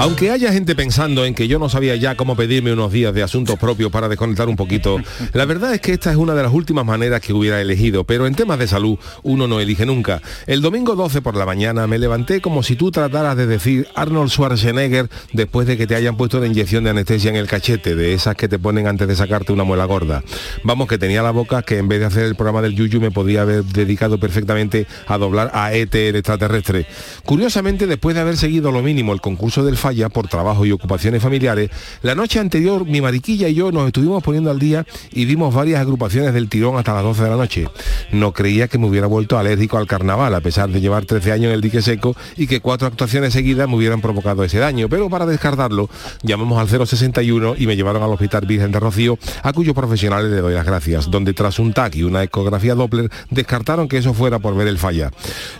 Aunque haya gente pensando en que yo no sabía ya cómo pedirme unos días de asuntos propios para desconectar un poquito, la verdad es que esta es una de las últimas maneras que hubiera elegido, pero en temas de salud uno no elige nunca. El domingo 12 por la mañana me levanté como si tú trataras de decir Arnold Schwarzenegger después de que te hayan puesto la inyección de anestesia en el cachete, de esas que te ponen antes de sacarte una muela gorda. Vamos, que tenía la boca que en vez de hacer el programa del Yuyu me podía haber dedicado perfectamente a doblar a ET el extraterrestre. Curiosamente, después de haber seguido lo mínimo el concurso del falla por trabajo y ocupaciones familiares, la noche anterior mi mariquilla y yo nos estuvimos poniendo al día y dimos varias agrupaciones del tirón hasta las 12 de la noche. No creía que me hubiera vuelto alérgico al carnaval, a pesar de llevar 13 años en el dique seco y que cuatro actuaciones seguidas me hubieran provocado ese daño. Pero para descartarlo, llamamos al 061 y me llevaron al Hospital Virgen de Rocío, a cuyos profesionales le doy las gracias, donde tras un TAC y una ecografía Doppler descartaron que eso fuera por ver el falla.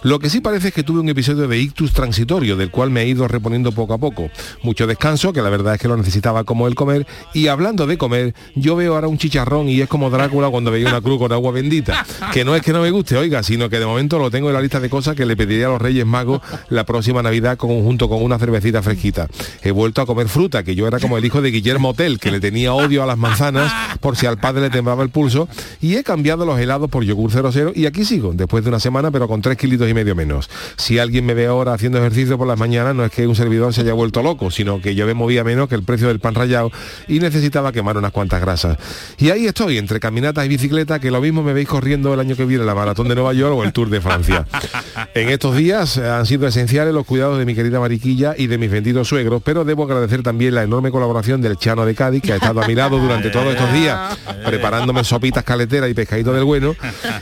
Lo que sí parece es que tuve un episodio de ictus transitorio, del cual me he ido reponiendo poco a poco mucho descanso, que la verdad es que lo necesitaba como el comer. Y hablando de comer, yo veo ahora un chicharrón y es como Drácula cuando veía una cruz con agua bendita. Que no es que no me guste, oiga, sino que de momento lo tengo en la lista de cosas que le pediría a los Reyes Magos la próxima Navidad junto con una cervecita fresquita. He vuelto a comer fruta, que yo era como el hijo de Guillermo Hotel, que le tenía odio a las manzanas por si al padre le temblaba el pulso. Y he cambiado los helados por yogur 00 y aquí sigo, después de una semana, pero con tres kilitos y medio menos. Si alguien me ve ahora haciendo ejercicio por las mañanas, no es que un servidor se haya vuelto loco, sino que yo me movía menos que el precio del pan rallado y necesitaba quemar unas cuantas grasas. Y ahí estoy, entre caminatas y bicicleta, que lo mismo me veis corriendo el año que viene la maratón de Nueva York o el Tour de Francia. En estos días eh, han sido esenciales los cuidados de mi querida Mariquilla y de mis vendidos suegros, pero debo agradecer también la enorme colaboración del Chano de Cádiz, que ha estado a mi lado durante todos estos días, preparándome sopitas caleteras y pescadito del bueno,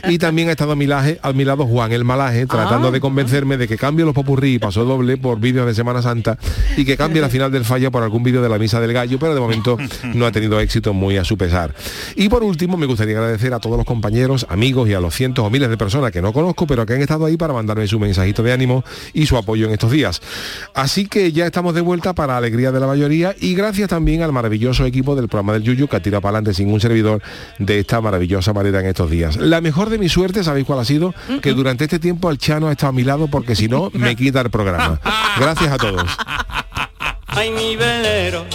y también ha estado a mi, laje, a mi lado Juan el Malaje, tratando de convencerme de que cambie los popurrí y paso doble por vídeos de Semana Santa y que cambie la final del fallo por algún vídeo de la misa del gallo, pero de momento no ha tenido éxito muy a su pesar. Y por último, me gustaría agradecer a todos los compañeros, amigos y a los cientos o miles de personas que no conozco, pero que han estado ahí para mandarme su mensajito de ánimo y su apoyo en estos días. Así que ya estamos de vuelta para alegría de la mayoría y gracias también al maravilloso equipo del programa del Yuyu que ha tirado para adelante sin un servidor de esta maravillosa manera en estos días. La mejor de mi suerte, ¿sabéis cuál ha sido? Que durante este tiempo el Chano ha estado a mi lado porque si no, me quita el programa. Gracias a todos. Ay, mi velero,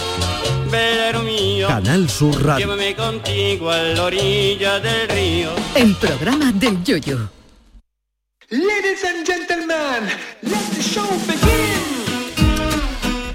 velero mío. Canal Sur Radio. Llévame contigo a la orilla del río. El programa del Yoyo. Ladies and gentlemen, let the show begin.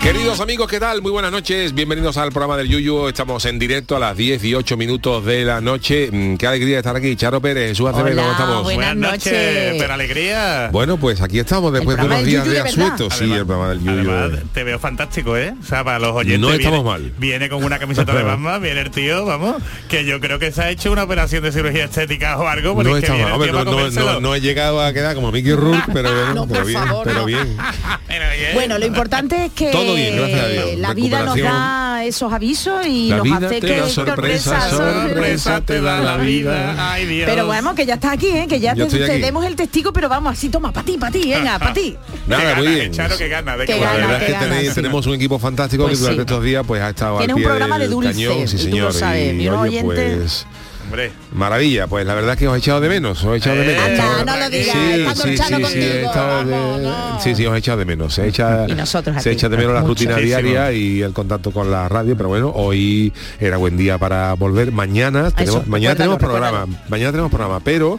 Queridos amigos, ¿qué tal? Muy buenas noches, bienvenidos al programa del Yuyu. Estamos en directo a las 10 y 8 minutos de la noche. Mm, Qué alegría estar aquí. Charo Pérez, Jesús Acevedo, ¿cómo estamos? Buenas noches, pero alegría. Bueno, pues aquí estamos después de programa unos del días Yuyu de de verdad. asueto. Sí, el programa del Yuyu. Además, te veo fantástico, ¿eh? O sea, para los oyentes. No estamos viene, mal. Viene con una camiseta de Batman, viene el tío, vamos, que yo creo que se ha hecho una operación de cirugía estética o algo. porque No es que está viene mal. el Hombre, tío no, para no- comérselo. no- no he llegado a quedar como Mickey Rourke, pero, bueno, No, pero por bien, favor, pero no. bien. Pero bien. Bueno, lo importante es que Todo bien, gracias a Dios. la vida nos da esos avisos y La nos vida hace te que da sorpresa, sorpresa te da la vida. Ay, Dios. Pero bueno, que ya está aquí, ¿eh? que ya te, demos el testigo, pero vamos, así toma, para ti, para ti, venga, para ti. Nada, Qué muy gana, bien. eh, Charo, que gana. De que La verdad es que gana, tenéis- sí. tenemos un equipo fantástico Pues que durante sí. estos días pues ha estado Tienes al un programa del de dulce, cañón, sí y tú lo señor. sabes, y oye, pues Hombre, maravilla, pues la verdad es que os he echado de menos, os he echado de menos. Eh, Anda, Estaba- no lo digas, sí, sí, sí, sí, contigo, he estado de- vamos, no. sí, sí, os he echado de menos. Se echa, Y nosotros se echa de menos la mucho. rutina diaria y el contacto con la radio, pero bueno, hoy era buen día para volver. Mañana tenemos, mañana tenemos programa, mañana tenemos programa, pero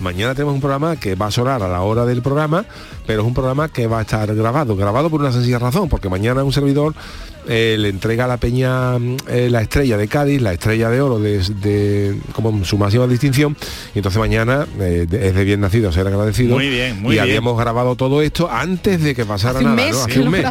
Mañana tenemos un programa que va a sonar a la hora del programa, pero es un programa que va a estar grabado, grabado por una sencilla razón, porque mañana un servidor eh, le entrega a la Peña eh, la estrella de Cádiz, la estrella de oro de, de- como su máxima distinción, y entonces mañana eh, de- es de bien nacido ser agradecido. Muy bien, muy y bien. habíamos grabado todo esto antes de que pasara Hace nada, mes ¿no? Hace un mes.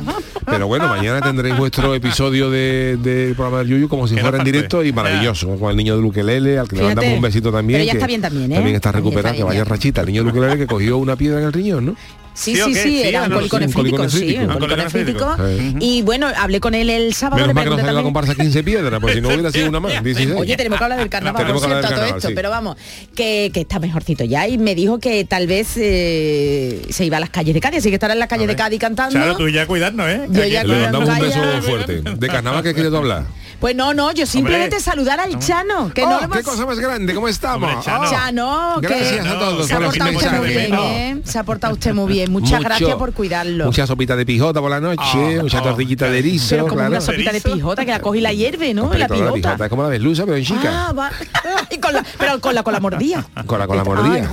Pero bueno, mañana tendréis vuestro episodio de- del programa del Yuyu como si fuera en directo y maravilloso, con el niño de Luquelele, al que le mandamos un besito también. Pero ya que está bien también, ¿eh? También está recuperado, que vaya rachita. El niño de Luquelele que cogió una piedra en el riñón, ¿no? Sí, ¿Sí sí, qué? era un no, un nefrítico, sí, un. Y bueno, hablé con él el sábado, Menos mal que no pregunté sale la comparsa 15 piedras, pues si no hubiera sido una más, 16. Oye, tenemos que hablar del carnaval, por cierto, todo esto, pero vamos, que, que está mejorcito ya y me dijo que tal vez eh, se iba a las calles de Cádiz, así que estará en las calles de Cádiz cantando. Claro, tú ya cuidarnos, ¿eh? Yo ya. Le mandamos un beso fuerte. De carnaval que quieres tú hablar. Pues no, no, yo simplemente Hombre. saludar al Chano, que Oh, no lo qué hemos- cosa más grande, ¿cómo estamos? Hombre, Chano. Oh, Chano, que Gracias a todos se ha portado usted muy bien, ¿eh? Se ha portado usted muy bien. Muchas Mucho- gracias por cuidarlo. Mucha sopita de pijota por la noche, Ah, mucha oh, tortillita de erizo, pero como claro. una sopita de pijota que la coge y la hierve, ¿no? Hombre, la claro, pijota. es como la deslusa, pero en chica. Ah, va. Y con la, pero con la con la mordida. Con la- con la mordida.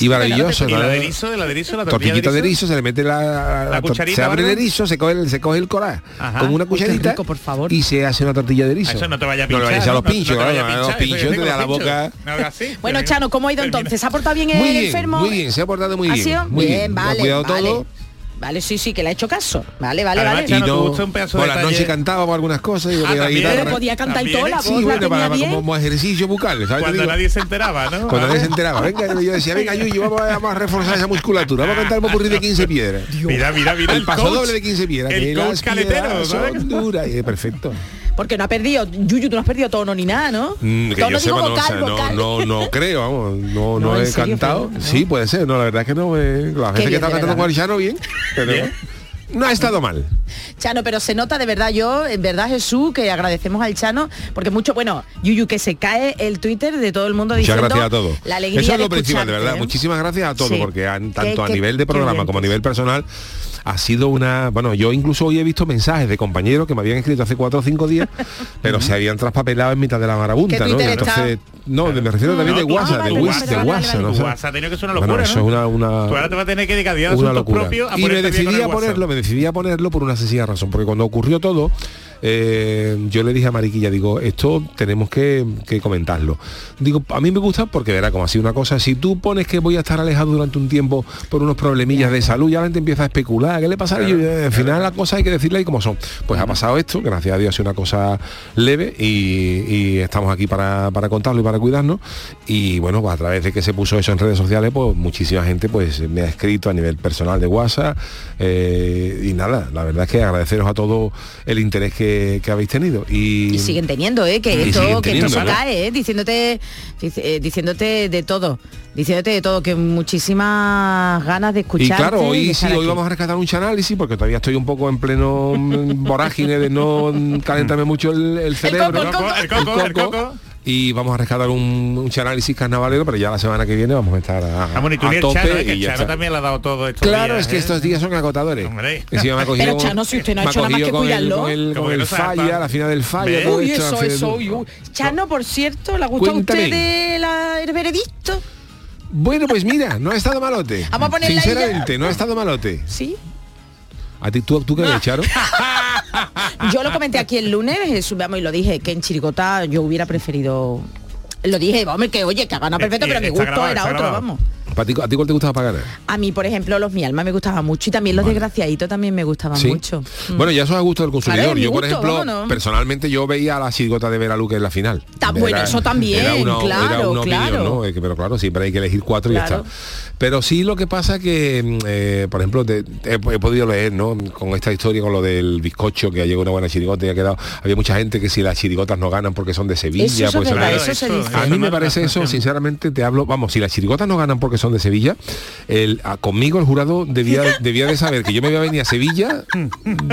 Y maravilloso, Y ¿no? la de erizo, la de erizo, la Tortillita de erizo, se le mete la, La cucharita se abre el erizo, se coge el, se coge el coral Ajá. con una qué cucharita rico, por favor. y se hace una tortilla de erizo. Eso no te vaya a No le pinchar. vayas a los ¿no? No pinchos, te vaya a claro, a los pinchar, eso pinchos yo te tengo da la los boca. pinchos. No hagas así. Bueno, Chano, ¿cómo ha ido entonces? ¿Se ha portado bien el enfermo? muy bien, se ha portado muy ¿Ha bien. Muy bien, vale, cuidado vale. todo. Vale, sí, sí, que le ha hecho caso. Vale, vale, Además, vale. Y no, un pedazo por de noches cantaba por algunas cosas y Ah, la también. guitarra. Pero podía cantar y todo, la voz Sí, la bueno, tenía para, bien. como, como ejercicio bucal, Cuando nadie se enteraba, ¿no? Cuando nadie se enteraba, venga, yo decía, venga, Yuyu, vamos a, vamos a reforzar esa musculatura, vamos a cantar el popurrí de 15 piedras. Mira, mira, mira. El paso coach. doble de 15 piedras. El que coach caletero. Y, perfecto. Porque no ha perdido, Yuyu, tú no has perdido tono ni nada, ¿no? Mm, que tono yo sepa, no, o vocal, sea, no, vocal. no, no creo, vamos, no, No, no, ¿en he serio, cantado. Sí, puede ser, no, la verdad es que no, eh, la gente que está cantando con bien, pero Bien. No ha estado mal. Chano, pero se nota de verdad yo, en verdad Jesús, que agradecemos al Chano, porque mucho, bueno, Yuyu, que se cae el Twitter de todo el mundo Muchas diciendo gracias a todos. la alegría Eso es de lo principal, de verdad. ¿eh? Muchísimas gracias a todos, Sí. porque han- Qué- tanto a qué- nivel de programa como a nivel personal ha sido una... Bueno, yo incluso hoy he visto mensajes de compañeros que me habían escrito hace cuatro o cinco días, pero se habían traspapelado en mitad de la marabunta, ¿no? Entonces, no, me refiero también de No, WhatsApp, ah, de WhatsApp, de WhatsApp. ¿no? O sea, WhatsApp ha tenido que ser una bueno, locura, eso ¿no? es una, una, Tú ahora te vas a tener que dedicar a una asuntos locura. propios a y me decidí a ponerlo, me decidí a ponerlo por una sencilla razón, porque cuando ocurrió todo, eh, yo le dije a Mariquilla, digo, esto tenemos que, que comentarlo. Digo, a mí me gusta porque verá como así una cosa, si tú pones que voy a estar alejado durante un tiempo por unos problemillas de salud, ya la gente empieza a especular, ¿qué le pasa? Y yo, eh, al final las cosas hay que decirle ahí como son. Pues ha pasado esto, gracias a Dios ha sido una cosa leve y, y estamos aquí para, para contarlo y para cuidarnos. Y bueno, pues a través de que se puso eso en redes sociales, pues muchísima gente pues me ha escrito a nivel personal de WhatsApp eh, y nada, la verdad es que agradeceros a todos el interés que, que habéis tenido. Y, Y siguen teniendo, ¿eh? Que Y esto, siguen que esto se cae, ¿eh? Diciéndote, dice- eh, diciéndote de todo. Diciéndote de todo, que muchísimas ganas de Y escucharte. claro, hoy sí, hoy vamos a rescatar un análisis porque todavía estoy un poco en pleno mm, vorágine de no calentarme mucho el, el cerebro. el coco, el coco, el coco. Y vamos a rescatar un, un análisis carnavalero, pero ya la semana que viene vamos a estar a, Ah, bueno, y tú a tope Chano, ¿eh? que y Chano también le ha dado todo esto. Claro, es que estos días son agotadores. Hombre. Encima me ha cogido- Pero, Chano, si usted no ha hecho nada más que con el- cuidarlo. Con el, con el falla, la final del falla. Todo Uy, esto, eso, eso, uy, uy. Chano, por cierto, ¿le ha gustado a usted de la, el veredicto? Bueno, pues mira, no ha estado malote. Vamos a Sinceramente, no ha estado malote. Sí. ¿A ti tú, tú qué ves, Charo? Yo lo comenté aquí el lunes, Jesús, vamos, y lo dije, que en Chirigota yo hubiera preferido... Lo dije, hombre, que oye, que ha ganado Eh, perfecto, eh, pero mi está gusto grabado, era otro, grabado. vamos. ¿Para ti, ¿A ti cuál te gustaba para ganar? A mí, por ejemplo, los mi alma me gustaba mucho y también los desgraciaditos también me gustaban Sí. mucho. Mm. Bueno, ya eso es a gusto del consumidor. Claro, mi yo, por gusto, ejemplo, personalmente yo veía a la chirigota de Vera Luque en la final. Está bueno, eso también, era una, claro, era opinión, claro. Eh, Pero claro, siempre hay que elegir cuatro y ya está. Pero sí lo que pasa que, mm, eh, por ejemplo, te- he, he podido leer, ¿no? Con esta historia, con lo del bizcocho, que ha llegado una buena chirigota y ha quedado... Había mucha gente que si las chirigotas no ganan porque son de Sevilla, Eso, eso es pues son verdad, de- eso se Eso, dice. a mí me parece eso, sinceramente, te hablo, vamos, si las chirigotas no ganan porque son de Sevilla, el, a- conmigo el jurado debía, debía de saber que yo me iba a venir a Sevilla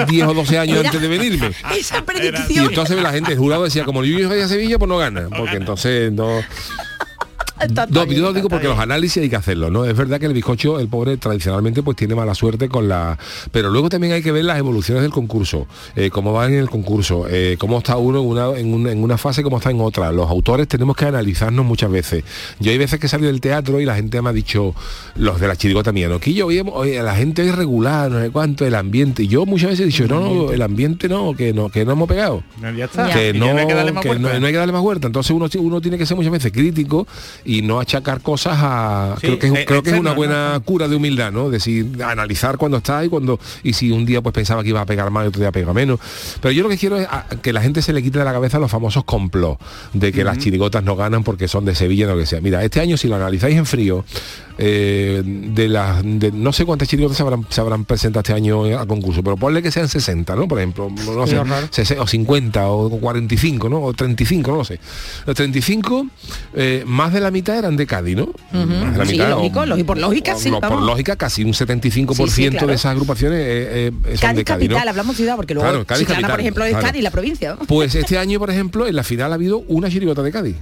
10 o 12 años Era- antes de venirme. Esa Y predicción. entonces la gente, el jurado decía, como yo voy a Sevilla, pues no gana, porque entonces no... No, yo lo digo porque los análisis hay que hacerlo, ¿no? Es verdad que el bizcocho, el pobre, tradicionalmente pues tiene mala suerte con la... Pero luego también hay que ver las evoluciones del concurso, eh, cómo va en el concurso, eh, cómo está uno en una, en, una, en una fase, cómo está en otra. Los autores tenemos que analizarnos muchas veces. Yo hay veces que he salido del teatro y la gente me ha dicho, los de la chirigota mía, ¿no? Que yo oye, la gente es regular, no sé cuánto, el ambiente. Y yo muchas veces he dicho, no, no, el ambiente no, que no, que no hemos pegado. Ya está. Que, no, ya no hay que darle más que no, vueltas. no hay que darle más vuelta. Entonces uno, uno tiene que ser muchas veces crítico y no achacar cosas a... Sí, creo que, es, eh, creo que es una buena cura de humildad, ¿no? Decir, analizar cuando está y cuando... Y si un día pues pensaba que iba a pegar más y otro día pega menos. Pero yo lo que quiero es a- que la gente se le quite de la cabeza los famosos complots de que las chirigotas no ganan porque son de Sevilla o lo que sea. Mira, este año si lo analizáis en frío, eh, de las de no sé cuántas chirigotas se habrán, se habrán presentado este año a concurso, pero ponle que sean 60, ¿no? Por ejemplo, no sé, 60 o 50 o 45, ¿no? O 35, no lo sé. Los 35, eh, más de la mitad eran de Cádiz, ¿no? Más de la Sí, lógico, o- lógico, por lógica, o- sí, no, por lógica, casi un 75% Sí, sí, claro. de esas agrupaciones eh, eh, son Cádiz de Cádiz, ¿no? capital, hablamos ciudad, porque luego Claro, Cádiz Chiclana, por capital, ejemplo, es claro. Cádiz, la provincia. ¿no? Pues este año, por ejemplo, en la final ha habido una chirigota de Cádiz.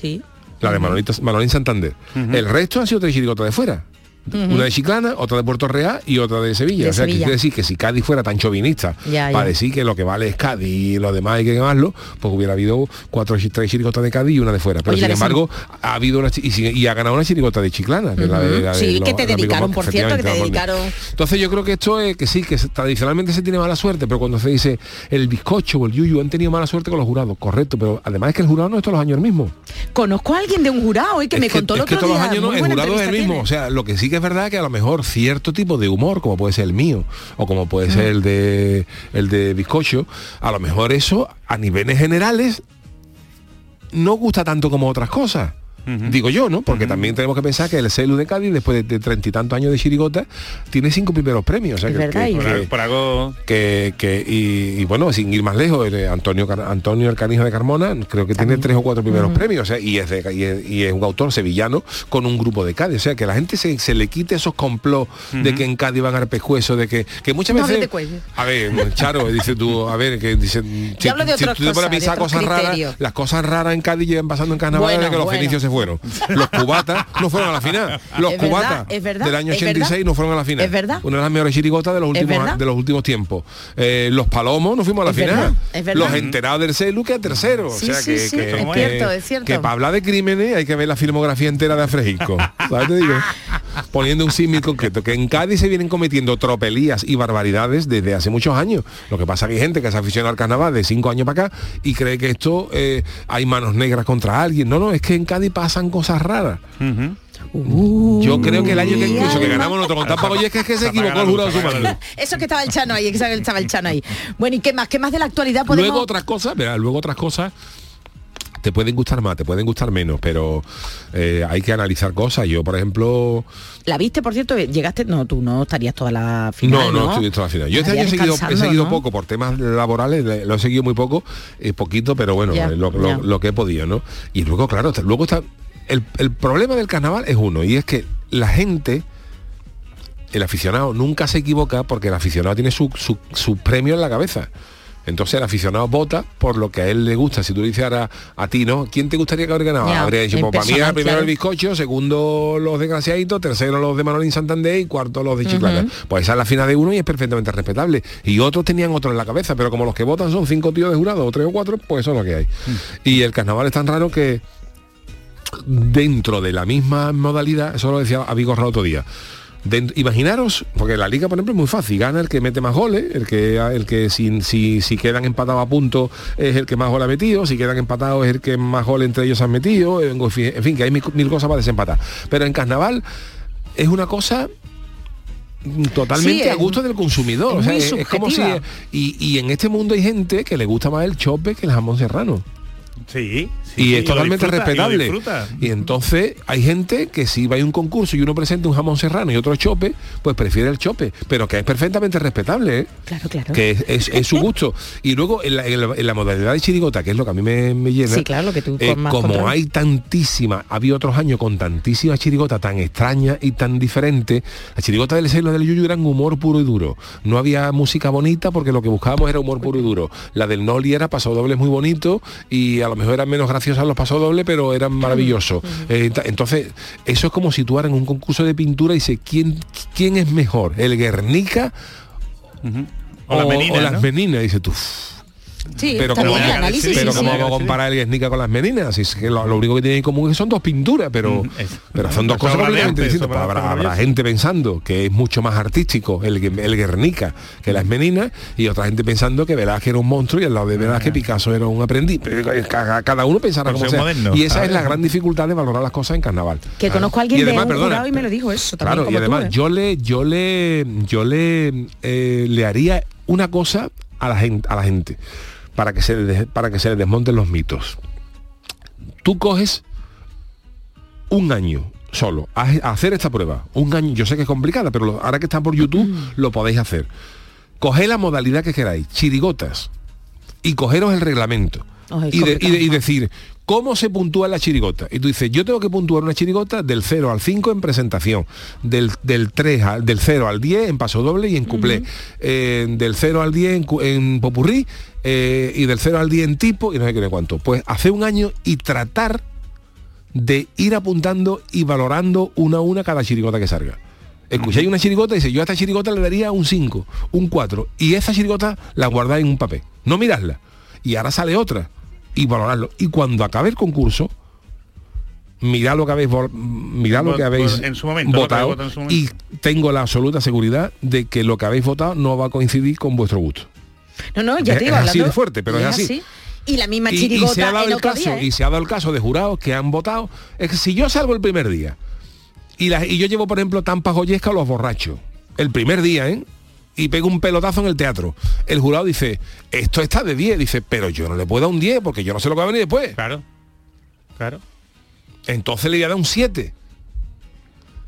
Sí. La de Manolín Santander. El resto han sido tres chirigotas de fuera. Una de Chiclana, otra de Puerto Real y otra de Sevilla. De o sea, que quiere decir que si Cádiz fuera tan Ya, ya. para decir que lo que vale es Cádiz y lo demás hay que quemarlo, pues hubiera habido cuatro tres chirigotas de Cádiz y una de fuera. Pero Oye, sin embargo, ha habido una y, y ha ganado una chirigota de Chiclana, que es la de, la de Sí, los- que te dedicaron, por cierto, que te dedicaron. Entonces yo creo que esto es que sí, que tradicionalmente se tiene mala suerte, pero cuando se dice el bizcocho o el yuyu han tenido mala suerte con los jurados, correcto, pero además es que el jurado no es todos los años el mismo. Conozco a alguien de un jurado y que Es me que, contó el es que todos los años no, el jurado es el mismo. tiene. O sea, lo que sí que es verdad que a lo mejor cierto tipo de humor, como puede ser el mío, o como puede ser el de el de bizcocho, a lo mejor eso a niveles generales no gusta tanto como otras cosas. Digo yo, ¿no? Porque también tenemos que pensar que el celu de Cádiz, después de treinta y tantos años de chirigota, tiene cinco primeros premios. O sea, Es que- verdad, que- y- Por, que- por algo que, que- y, y bueno sin ir más lejos el, eh, Antonio Antonio el Canijo de Carmona creo que tiene tres o cuatro primeros premios o sea, y es de- y es, y es un autor sevillano con un grupo de Cádiz o sea que la gente se, se le quite esos complots de que en Cádiz van a dar pescuezo de que, que muchas No veces hables de cuello. a ver Charo dice tú a ver que dice si, hablo de si otras tú te pones a pensar cosas raras las cosas raras en Cádiz llevan pasando en carnaval Bueno, desde que los bueno. fenicios se fueron los cubatas no fueron a la final los Es cubatas verdad, del año es verdad. 86 no fueron a la final Es verdad. una de las mejores chirigotas de los últimos de los últimos tiempos. Eh, los palomos no fuimos a la final. Los enterados del celu que a tercero. Sí, o sea sí, que, sí, que- es que- cierto, es cierto. Que para hablar de crímenes hay que ver la filmografía entera de Afrejisco. ¿Sabes? Te digo. Poniendo un símil concreto, que en Cádiz se vienen cometiendo tropelías y barbaridades desde hace muchos años. Lo que pasa es que hay gente que se aficiona al carnaval de cinco años para acá y cree que esto eh, hay manos negras contra alguien. No, no, es que en Cádiz pasan cosas raras. Yo creo que el año que incluso que ganamos nosotros con Tampa Oye es que, es que se equivocó el jurado. Eso que estaba el Chano ahí, que estaba el Chano ahí. Bueno, ¿y qué más? ¿Qué más de la actualidad podemos...? Luego otras cosas, verá, luego otras cosas te pueden gustar más, te pueden gustar menos, pero eh, hay que analizar cosas. Yo, por ejemplo, ¿La viste, por cierto? ¿Llegaste? No, tú no estarías toda la final, no, no, estoy visto la final. Yo este año he seguido, he descansando, seguido ¿no? poco por temas laborales, le- lo he seguido muy poco, eh, poquito, pero bueno, eh, lo, lo- que he podido, ¿no? Y luego, claro, luego está. El, el problema del carnaval es uno, y es que la gente, el aficionado, nunca se equivoca porque el aficionado tiene su, su, su premio en la cabeza. Entonces el aficionado vota por lo que a él le gusta. Si tú le dices ahora a ti, ¿no? ¿Quién te gustaría que habría ganado? Ya, Habría dicho, pues para mí personal, primero el bizcocho, segundo los desgraciaditos, tercero los de Manolín Santander y cuarto los de Chiclana. Pues esa es la final de uno y es perfectamente respetable. Y otros tenían otro en la cabeza, pero como los que votan son cinco tíos de jurado, o tres o cuatro, pues eso es lo que hay. Y el carnaval es tan raro que dentro de la misma modalidad, eso lo decía Avigo Rao otro día. Imaginaros, porque la liga, por ejemplo, es muy fácil, gana el que mete más goles, el que el que si, si, si quedan empatados a punto es el que más goles ha metido, si quedan empatados es el que más goles entre ellos han metido, en fin, en fin, que hay mil, mil cosas para desempatar. Pero en carnaval es una cosa totalmente Sí, a gusto del consumidor. es o sea, muy es, es como si y, y en este mundo hay gente que le gusta más el chope que el jamón serrano Sí, sí, y es totalmente disfruta, respetable. Y, entonces hay gente que si va a un concurso y uno presenta un jamón serrano y otro chope, pues prefiere el chope, pero que es perfectamente respetable, ¿eh? Claro, claro. que es, es- es su gusto. Y luego en la, en la- en la modalidad de chirigota, que es lo que a mí me, me llena, Sí, claro, lo que tú eh, como control. hay tantísima, había otros años con tantísima chirigota tan extraña y tan diferente, la chirigota del celo del Yuyu eran humor puro y duro. No había música bonita porque lo que buscábamos era humor puro y duro. La del Noli era paso dobles muy bonito y a lo mejor eran menos graciosas los pasodobles, pero eran maravillosos. Eh, entonces, eso es como situar en un concurso de pintura y dice, ¿quién, quién es mejor? ¿El Guernica O las meninas, o las ¿no? meninas? Dice tú. Sí, Pero como, bien el análisis. pero sí, ¿cómo sí. vamos a comparar el Guernica con las meninas? Es que lo, lo único que tienen en común es que son dos pinturas, pero, es- pero son dos cosas completamente distintas. habrá, gente pensando que es mucho más artístico el, Gue- el Guernica que las meninas y otra gente pensando que Velázquez era un monstruo y al lado de Velázquez Picasso era un aprendiz. Pero Cada, cada uno pensará como sea. moderno, y esa es la gran dificultad de valorar las cosas en carnaval. Que conozco a alguien Y además, de un perdona, y me lo dijo eso también Claro, y tú, además ¿eh? yo le, yo le, yo le, eh, le haría una cosa a la gente, a la gente para que se para que se desmonten los mitos. Tú coges un año solo a, a hacer esta prueba. Un año, yo sé que es complicada, pero lo- ahora que está por YouTube Mm. lo podéis hacer. Coged la modalidad que queráis, chirigotas, y cogeros el reglamento. Y, de- y de- complicado. y decir, ¿cómo se puntúa la chirigota? Y tú dices, yo tengo que puntuar una chirigota del 0 al 5 en presentación, del, del 3 al, del 0 al 10 en paso doble y en cuplé, eh, del 0 al 10 en, en popurrí eh, y del 0 al 10 en tipo y no sé qué sé cuánto. Pues hace un año y tratar de ir apuntando y valorando una a una cada chirigota que salga. Escucháis una chirigota y dice, yo a esta chirigota le daría un 5, un 4. Y esa chirigota la guardáis en un papel. No mirarla. Y ahora sale otra. Y valorarlo. Y cuando acabe el concurso, mirad lo que habéis mirad lo que habéis en su momento, votado habéis votado en su momento. y tengo la absoluta seguridad de que lo que habéis votado no va a coincidir con vuestro gusto. No, no, ya Es- te digo, es así hablando- de fuerte, pero y es así. Y la misma Y- y, chirigota se ha dado el caso día, ¿eh? y se ha dado el caso de jurados que han votado es que si yo salgo el primer día y, la- y yo llevo por ejemplo Tampa Joyesca a los borrachos el primer día ¿eh? Y pego un pelotazo en el teatro el jurado dice esto está de 10 dice pero yo no le puedo dar un 10 porque yo no sé lo que va a venir después Claro. Claro. entonces le voy a dar un 7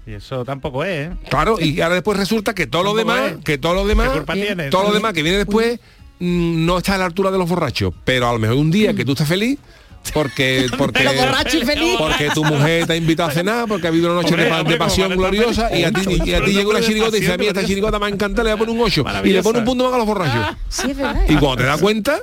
Y eso tampoco es, ¿eh? claro y ahora después resulta que todo lo demás es. que todo lo demás todo lo demás que viene después mm, no está a la altura de los borrachos pero a lo mejor un día que tú estés feliz porque porque Pero borracho y feliz. porque tu mujer te ha invitado a cenar porque ha habido una noche Hombre, de, pa- hombre, de pasión gloriosa y a ti, y a ti llega una chirigota y dice a mí esta chirigota me encanta le voy a poner un 8 y le pone un punto más a los borrachos Sí, es verdad. y cuando te das cuenta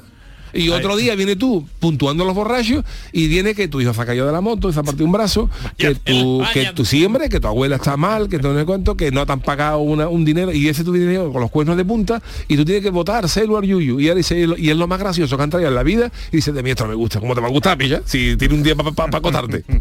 y otro día viene tú puntuando a los borrachos y viene que tu hijo se ha caído de la moto y se ha partido un brazo, que tú, que tu siempre, que tu abuela está mal, que no sé cuánto, que no te han pagado una- un dinero y ese tu dinero con los cuernos de punta y tú tienes que votar Sailor Yuyu y él dice, y es lo más gracioso que han traído en la vida y dice, de mí esto no me gusta, ¿cómo te va a gustar, pilla? Si tiene un día para acostarte.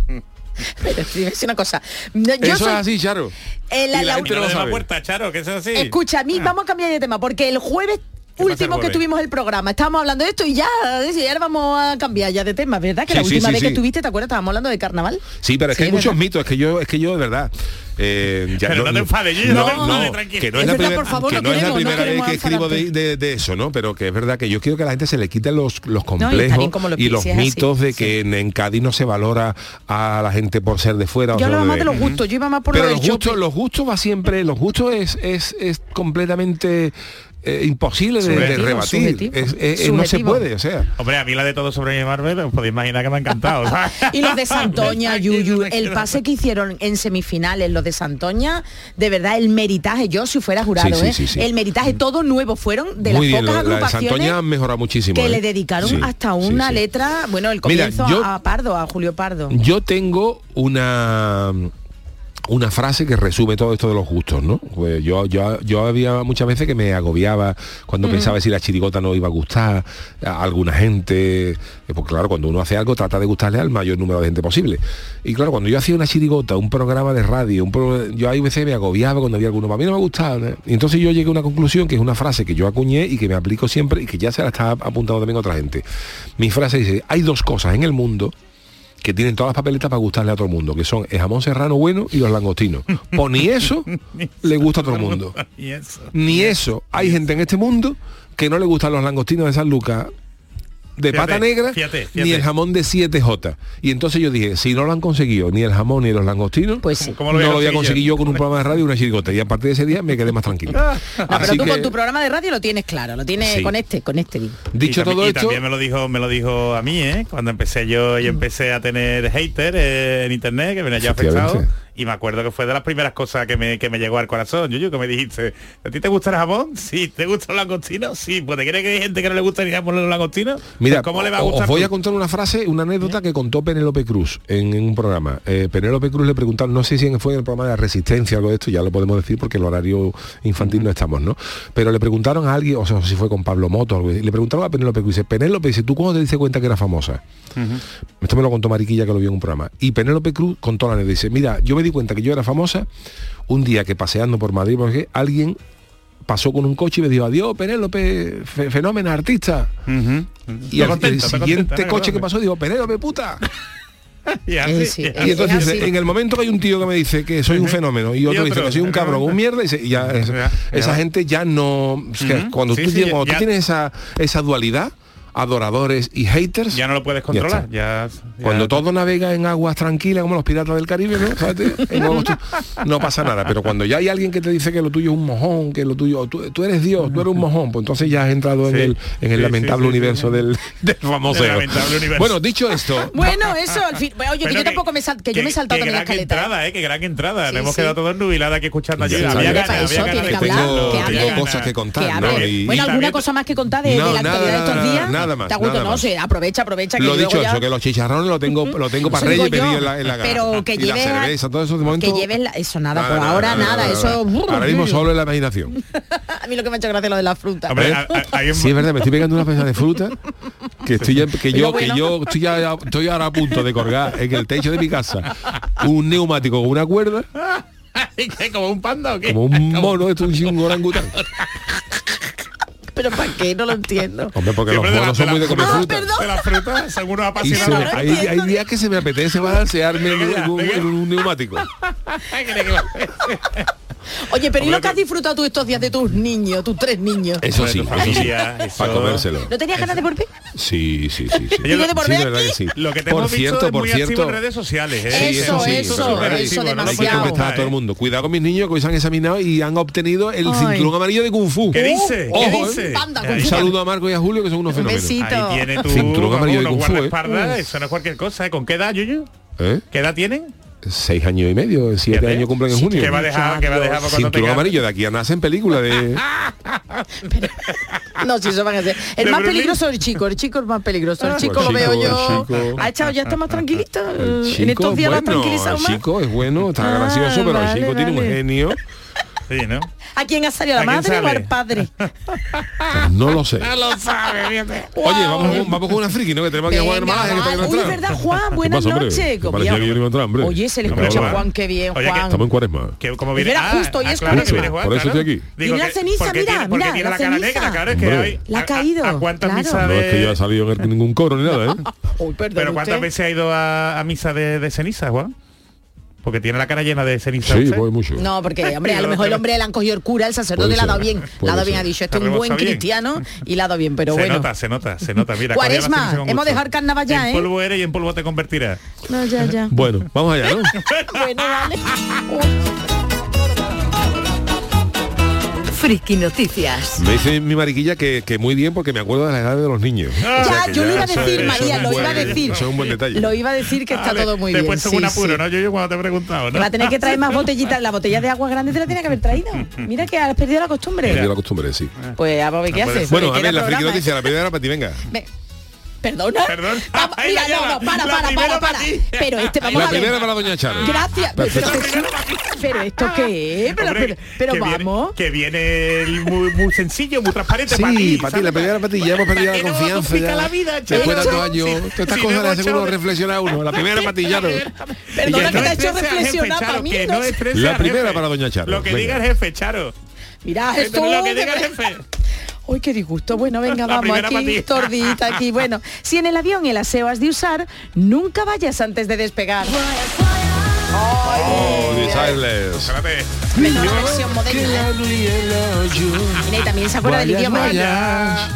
Pero te voy a decir una cosa. No, yo Eso soy- es así, Charo. Eh, la- Y la la- gente Pero no de la sabe. puerta, Charo, que eso es así. Escucha, a mí Ah. vamos a cambiar de tema, porque el jueves ¿Qué pasa el último que tuvimos el programa, estábamos hablando de esto y ya, y ahora vamos a cambiar ya de tema, ¿verdad? Que Sí, la última sí, vez sí. que estuviste, ¿te acuerdas? Estábamos hablando de carnaval. Sí, pero es que Sí, hay muchos ¿verdad? mitos, es que yo, es que yo de verdad. eh, ya Pero no te enfades, yo no, no no, tranquilo. que no es, Es la verdad, primera, favor, que no no es la queremos, no primera vez queremos que escribo de, enfadarte. de- de eso, ¿no? Pero que es verdad que yo quiero que a la gente se le quiten los, los complejos lo y los así, mitos de sí. que en, en Cádiz no se valora a la gente por ser de fuera. o Yo hablaba más de los gustos, yo iba más por pero lo los gustos, los gustos va siempre, los gustos es, es, es completamente eh, imposible de, de rebatir. subjetivo. Es- es- es- no se puede, o sea. Hombre, a mí la de todo sobre mi Marvel, os podéis imaginar que me ha encantado. Y los de Santoña, Yuyu, el pase que hicieron en semifinales, los de Santoña, de verdad, el meritaje, yo si fuera jurado, Sí, sí, ¿eh? sí, el meritaje todo nuevo, fueron de Muy las bien, pocas lo- la de agrupaciones Santoña han mejorado muchísimo. que ¿eh? le dedicaron Sí, hasta una sí. letra, bueno, el Mira, comienzo yo- a Pardo, a Julio Pardo. Yo tengo una una frase que resume todo esto de los gustos, ¿no? Pues yo, yo, yo había muchas veces que me agobiaba cuando pensaba si la chirigota no iba a gustar a alguna gente, porque claro, cuando uno hace algo trata de gustarle al mayor número de gente posible. Y claro, cuando yo hacía una chirigota, un programa de radio, un pro- yo hay veces me agobiaba cuando había alguno, a mí no me gustaba. Y entonces yo llegué a una conclusión que es una frase que yo acuñé y que me aplico siempre y que ya se la está apuntando también otra gente. Mi frase dice, hay dos cosas en el mundo que tienen todas las papeletas para gustarle a todo el mundo, que son el jamón serrano bueno y los langostinos. Pues ni eso le gusta a todo el mundo. Ni eso. Hay gente en este mundo que no le gustan los langostinos de San Lucas de Fíjate, pata negra fíjate, ni el jamón de 7J. Y entonces yo dije, si no lo han conseguido ni el jamón ni los langostinos, Pues sí. ¿Cómo no lo voy a lo voy a conseguir yo con un programa de radio y una chirigota. Y a partir de ese día me quedé más tranquilo. No, pero Así tú que, con tu programa de radio lo tienes claro, lo tienes Sí. con este, con este. digo. dicho y también, todo y esto, también me lo dijo me lo dijo a mí ¿eh? cuando empecé yo y empecé a tener hater eh, en internet que venía ya afectado Y me acuerdo que fue de las primeras cosas que me, que me llegó al corazón, Yuyu, que me dijiste, ¿a ti te gusta el jamón? Sí, ¿te gusta el langostino? Sí, pues ¿te crees que hay gente que no le gusta ni jamón los langostinos? Mira, Pues, ¿cómo le va a gustar? os voy a contar una frase, una anécdota que contó Penélope Cruz en, en un programa. Eh, Penélope Cruz le preguntaron, no sé si fue en el programa de la Resistencia o algo de esto, ya lo podemos decir porque el horario infantil no estamos, ¿no? Pero le preguntaron a alguien, o sea, si fue con Pablo Moto algo le preguntaron a Penélope Cruz, dice, Penélope, dice, ¿tú cuándo te diste cuenta que era famosa? Esto me lo contó Mariquilla que lo vio en un programa. Y Penélope Cruz contó la anécdota, dice, mira, yo me di cuenta que yo era famosa un día que paseando por Madrid, porque alguien pasó con un coche y me dijo, adiós, Penélope, fe- fenómena, artista. Y al el siguiente coche que pasó dijo, Penélope, puta. Y así, Eh, sí, y así. Entonces así. en el momento que hay un tío que me dice que soy un fenómeno y otro, Y dice que soy un cabrón, un mierda, y se- ya, es- Ya, ya esa gente ya no... es que Ujú. Cuando, Sí, tú, sí, tienes, ya- cuando tú ya- tienes esa, esa dualidad, adoradores y haters, ya no lo puedes controlar. Ya, ya- cuando todo navega en aguas tranquilas como los piratas del Caribe, ¿no? No pasa nada. Pero cuando ya hay alguien que te dice que lo tuyo es un mojón, que lo tuyo, tú, tú eres Dios, tú eres un mojón, pues entonces ya has entrado en el, en el Sí, lamentable sí, sí, universo sí. del, del famoso. Del lamentable universo. Bueno, dicho esto, Bueno, eso, al fin. Oye, que yo tampoco me sal, que yo me he saltado también la escaleta. ¿eh? entrada, eh, qué gran entrada. Nos hemos sí. quedado todos nubilados aquí escuchando Había ganas, ganas que que cosas que contar, Que ¿no? hable. Y- bueno, y ¿alguna también- cosa más que contar de, No, de la actualidad de estos días? Nada más, ¿Te ha gustado? nada No aprovecha, aprovecha. Que lo dicho ya- eso, que los chicharrones lo tengo, lo tengo para Reyes pedido en la, en la. Pero que la lleves a- cerveza, todo eso de momento. que lleves la- eso nada, por ahora nada, eso- Ahora mismo solo en la imaginación. A mí lo que me ha hecho gracia es lo de la fruta. Hombre, a- a- hay un- Sí, es verdad, me estoy pegando una pesa de fruta que estoy ya- que yo, bueno. que yo estoy, ya- estoy ahora a punto de colgar en el techo de mi casa un neumático con una cuerda, ¿Qué, ¿Como un panda o qué? como un mono, esto es un orangután. Pero ¿para qué? No lo entiendo. Hombre, porque Siempre los monos son muy de comer fruta. fruta. Ah, perdón. De las frutas, según Y se- hay, hay días que se me apetece balancearme en, en un, en un neumático. Oye, pero ¿y lo que has disfrutado tú estos días de tus niños, tus tres niños? Eso sí, eso sí. Para comérselo. ¿No tenías ganas de volver? Sí, sí, sí. sí. ¿Y de volver Sí, verdad que sí. Lo que te por hemos visto cierto, es por muy cierto, en redes sociales. ¿eh? Sí, eso, sí, eso, eso, eso lo Hay que demasiado. contestar a todo el mundo. Cuidado con mis niños que hoy se han examinado y han obtenido el Ay. cinturón amarillo de Kung Fu. ¿Qué dice? ¿Qué Ojo, dice? ¿eh? Panda, Un saludo a Marco y a Julio, que son unos Un fenómenos. besito. Ahí tiene tu Cinturón amarillo de Kung Fu, ¿eh? eso no es cualquier cosa. ¿eh? ¿Con qué edad, Yuyu? ¿Eh? ¿Qué edad tienen? Seis años y medio, siete años cumplen en junio. ¿Qué va a dejar, qué va a dejar para cuando Cinturón tenga- amarillo, de aquí a nace en película de... No, si eso van a ser. El ¿De más peligroso es el chico, el chico es más peligroso. El Ah, chico lo veo yo. chico. Ha echado ya está más tranquilito. En chico estos días lo bueno, tranquilizado el chico es bueno, está Ah, gracioso, pero el vale, chico tiene un genio. Sí, ¿no? ¿A quién ha salido la ¿A madre o al padre? Pues no lo sé. lo sabe, fíjate. Oye, vamos, con- vamos con una friki, ¿no? Que tenemos que Venga, jugar más. va. Uy, verdad, Juan, buenas noches. Que parecía que yo no iba a entrar, hombre. Oye, se le escucha hola. Juan, qué bien, Oye, que. Estamos en cuaresma. Que como viene, Mira, justo hoy ah, es claro, que cuaresma. viene Juan, Por eso estoy aquí. Digo Y la ceniza, ¿por qué mira, mira, tiene la cara ceniza. negra? Claro, es que Hombre. hoy- La ha a- caído, ¿A, a cuántas misas No es que yo he salido en ningún coro ni nada, ¿eh? Uy, perdón Pero ¿cuántas veces ha ido a, a misa de, de ceniza, Juan? Porque tiene la cara llena de ceniza. Sí, voy mucho. No, porque, hombre, a lo mejor el hombre le han cogido el cura, el sacerdote le ha dado bien. Le ha dado bien, ha dicho, este es un buen bien. cristiano y le ha dado bien, pero se bueno. nota, se nota, se nota. Mira, Cuaresma, hemos dejado el carnaval ya, En ¿eh? polvo eres y en polvo te convertirás. No, ya, ya. Bueno, vamos allá, ¿no? bueno, vale. Friki Noticias. Me dice mi mariquilla que, que muy bien porque me acuerdo de la edad de los niños. Ah, O sea Ya, yo lo iba a decir, es- María, lo iba a decir. Eso es un buen detalle. Lo iba a decir que está Vale, todo muy te he bien. puesto en sí, un apuro, sí. ¿no? Yo, yo cuando te he preguntado, ¿no? va a tener que traer más botellitas. La botella de agua grande te la tiene que haber traído. Mira que has perdido la costumbre. Yo la costumbre, sí. Pues a ver qué No puede haces. ser. Bueno, a ver, queda la friki programa, noticia, la primera era para ti, venga. Ve- ¿Perdona? Perdón. Vamos, Ahí mira, no, no, para, para, para, para. Pero este, vamos La a ver. primera para doña Charo. Gracias. Pero, Perfecto. pero, pero esto qué es? Pero, Hombre, pero, pero que viene- vamos. que viene el muy, muy sencillo, muy transparente para ti. Sí, para ti, la primera para ti, ya hemos perdido la confianza. ya. la vida, Después de tantos años, Sí, todas estas cosas uno echado- reflexionar a uno. La primera para ti, Charo. Perdona que te ha hecho reflexionar para mí. La primera para doña Charo, Lo que diga el jefe, Charo. Mira, Esto lo que diga el jefe. Uy, qué disgusto. Bueno, venga, La vamos aquí, tordita aquí. Bueno, si en el avión el aseo has de usar, nunca vayas antes de despegar. Oh, Desireless. Una versión moderna. Mira, y también se acuerda del Vaya,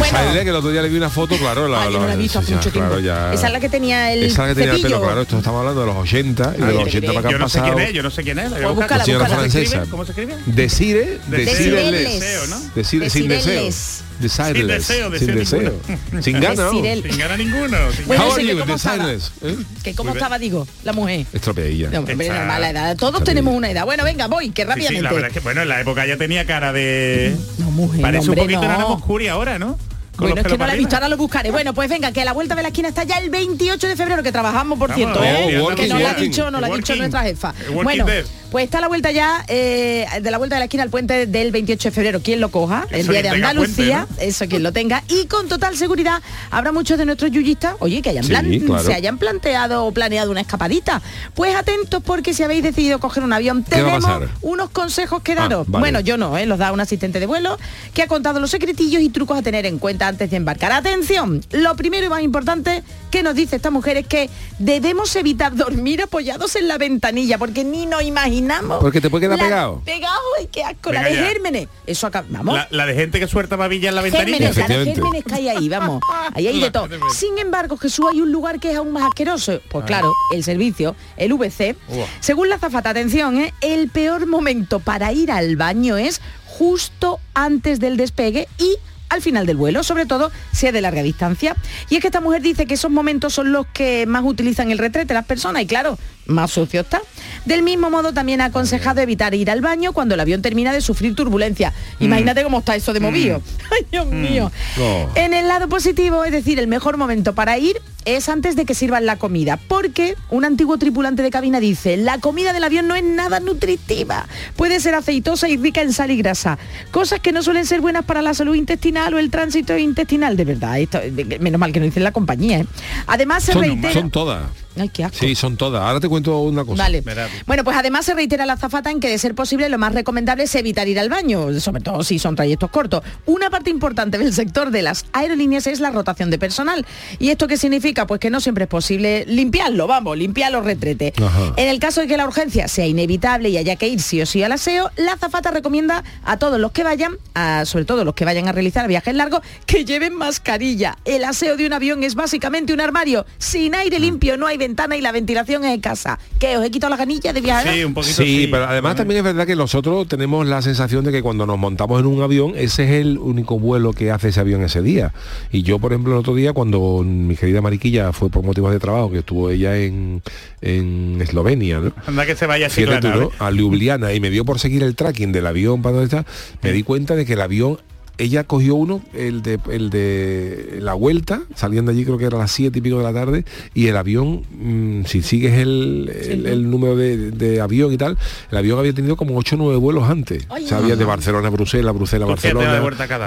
vaya. Desairle, que el otro día le vi una foto, claro, la, Ay, yo no la he visto hace ya, mucho tiempo. claro, ya- Esa es la que tenía el Esa es la que tenía el pelo, claro, esto estamos hablando de los 80 y de los de 80 para acá Yo no sé quién es, yo no sé quién es. la Pues buscar. búscala, señora francesa. ¿Cómo se escribe? Desire, Desire. desireless. Deseo, ¿no? Decir, sin deseo. Desireless. Sin deseo, Sin deseo deseo. Sin. Desirel- Sin ganar ninguno. sin Bueno, que you? cómo estaba. Desireless. ¿Eh? Que cómo estaba, digo, la mujer. Estropeadilla. No, normal, la edad. Todos tenemos una edad. Bueno, venga, voy, que Sí, sí, rápidamente. la verdad es que bueno, en la época ya tenía cara de. No, mujer, Parece hombre, un poquito no. Nana Moscuri ahora, ¿no? Bueno, es que no la he visto, ahora lo buscaré. Bueno, pues venga, que a la vuelta de la esquina está ya el 28 de febrero, que trabajamos, por Vamos, cierto, oh, ¿eh? working, que no lo ha dicho, no lo ha dicho nuestra jefa. Working Bueno. Pues está a la vuelta ya, eh, de la vuelta de la esquina al puente del 28 de febrero. Quien lo coja, el día de Andalucía, puente, eso quien lo tenga. Y con total seguridad habrá muchos de nuestros yuyistas, oye, que hayan Sí, plan- claro. se hayan planteado o planeado una escapadita. Pues atentos porque si habéis decidido coger un avión, ¿Qué va a tenemos unos consejos que daros. Ah, vale. Bueno, yo no, ¿eh? los da un asistente de vuelo que ha contado los secretillos y trucos a tener en cuenta antes de embarcar. Atención, lo primero y más importante que nos dice esta mujer es que debemos evitar dormir apoyados en la ventanilla porque ni nos imaginamos. Porque te puede quedar la- pegado. Pegado, qué asco, Venga la de ya. gérmenes. Eso acá, vamos. La, la de gente que suelta babilla en la ventanilla. Gérmenes, la de gérmenes que hay ahí, vamos. Ahí hay de todo. Sin embargo, Jesús, hay un lugar que es aún más asqueroso. Pues claro, el servicio, el VC. Uah. Según la zafata, atención, ¿eh? el peor momento para ir al baño es justo antes del despegue y al final del vuelo, sobre todo si es de larga distancia. Y es que esta mujer dice que esos momentos son los que más utilizan el retrete las personas y claro, más sucio está. Del mismo modo también ha aconsejado evitar ir al baño cuando el avión termina de sufrir turbulencia. Imagínate cómo está eso de movido. Ay, Dios mío. Oh. En el lado positivo, es decir, el mejor momento para ir es antes de que sirvan la comida, porque un antiguo tripulante de cabina dice, la comida del avión no es nada nutritiva, puede ser aceitosa y rica en sal y grasa, cosas que no suelen ser buenas para la salud intestinal o el tránsito intestinal, de verdad, esto, menos mal que no dicen la compañía. ¿eh? Además se Son, reitera... son todas. Ay, qué asco. Sí, son todas. Ahora te cuento una cosa. Vale. Bueno, pues además se reitera la azafata en que de ser posible lo más recomendable es evitar ir al baño, sobre todo si son trayectos cortos. Una parte importante del sector de las aerolíneas es la rotación de personal. ¿Y esto qué significa? Pues que no siempre es posible limpiarlo, vamos, limpiar los retretes. Ajá. En el caso de que la urgencia sea inevitable y haya que ir sí o sí al aseo, la azafata recomienda a todos los que vayan, a- sobre todo los que vayan a realizar viajes largos, que lleven mascarilla. El aseo de un avión es básicamente un armario. Sin aire limpio no hay ventana y la ventilación es escasa. ¿Qué? ¿Os he quitado la ganilla de viajar? Sí, un poquito Sí, pero además también es verdad que nosotros tenemos la sensación de que cuando nos montamos en un avión, ese es el único vuelo que hace ese avión ese día. Y yo, por ejemplo, el otro día, cuando mi querida Mariquilla fue por motivos de trabajo, que estuvo ella en, en Eslovenia, ¿no? Anda que se vaya Fíjate tú, nave. ¿no? a Ljubljana y me dio por seguir el tracking del avión para donde está, me di cuenta de que el avión ella cogió uno, el de, el de la vuelta, saliendo allí creo que era a las siete y pico de la tarde, y el avión, mm, si sigues el, el- el número de, de avión y tal, el avión había tenido como 8 o 9 vuelos antes. Ay, o sea, había de Barcelona a Bruselas, Bruselas a Barcelona,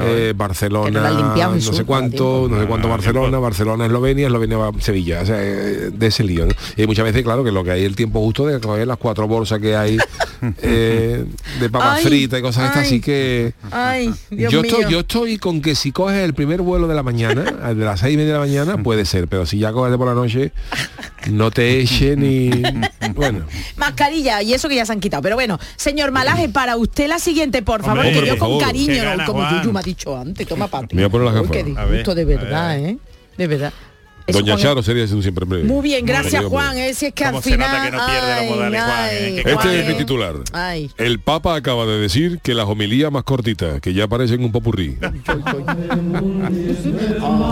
eh, Que no Barcelona, no sé cuánto, no sé cuánto Ah, Barcelona, tiempo. Barcelona, Eslovenia, Eslovenia, Sevilla, o sea, eh, de ese lío. ¿no? Y muchas veces, claro, que lo que hay es el tiempo justo de coger las cuatro bolsas que hay eh, de papas fritas y cosas estas, así que Ay, Dios yo mío. Estoy, yo estoy con que si coges el primer vuelo de la mañana, de las seis y media de la mañana, puede ser, pero si ya coges de por la noche, no te eche ni bueno. Mascarilla, y eso que ya se han quitado. Pero bueno, señor Malaje, para usted la siguiente, por favor, Hombre, que yo con favor. cariño, Qué no, como Juan. Yuyu me ha dicho antes, toma para ti. Me voy a poner las Uy, gafas. Qué A disgusto, ver, de verdad, a ver. ¿eh? De verdad. Eso, Doña Charo sería siendo siempre en breve. Muy bien, gracias Muy bien, Juan. es que al final. que no pierde los ay, modales, Juan, eh, ay, que Este es mi titular. Ay. El Papa acaba de decir que las homilías más cortitas, que ya parecen un popurrí.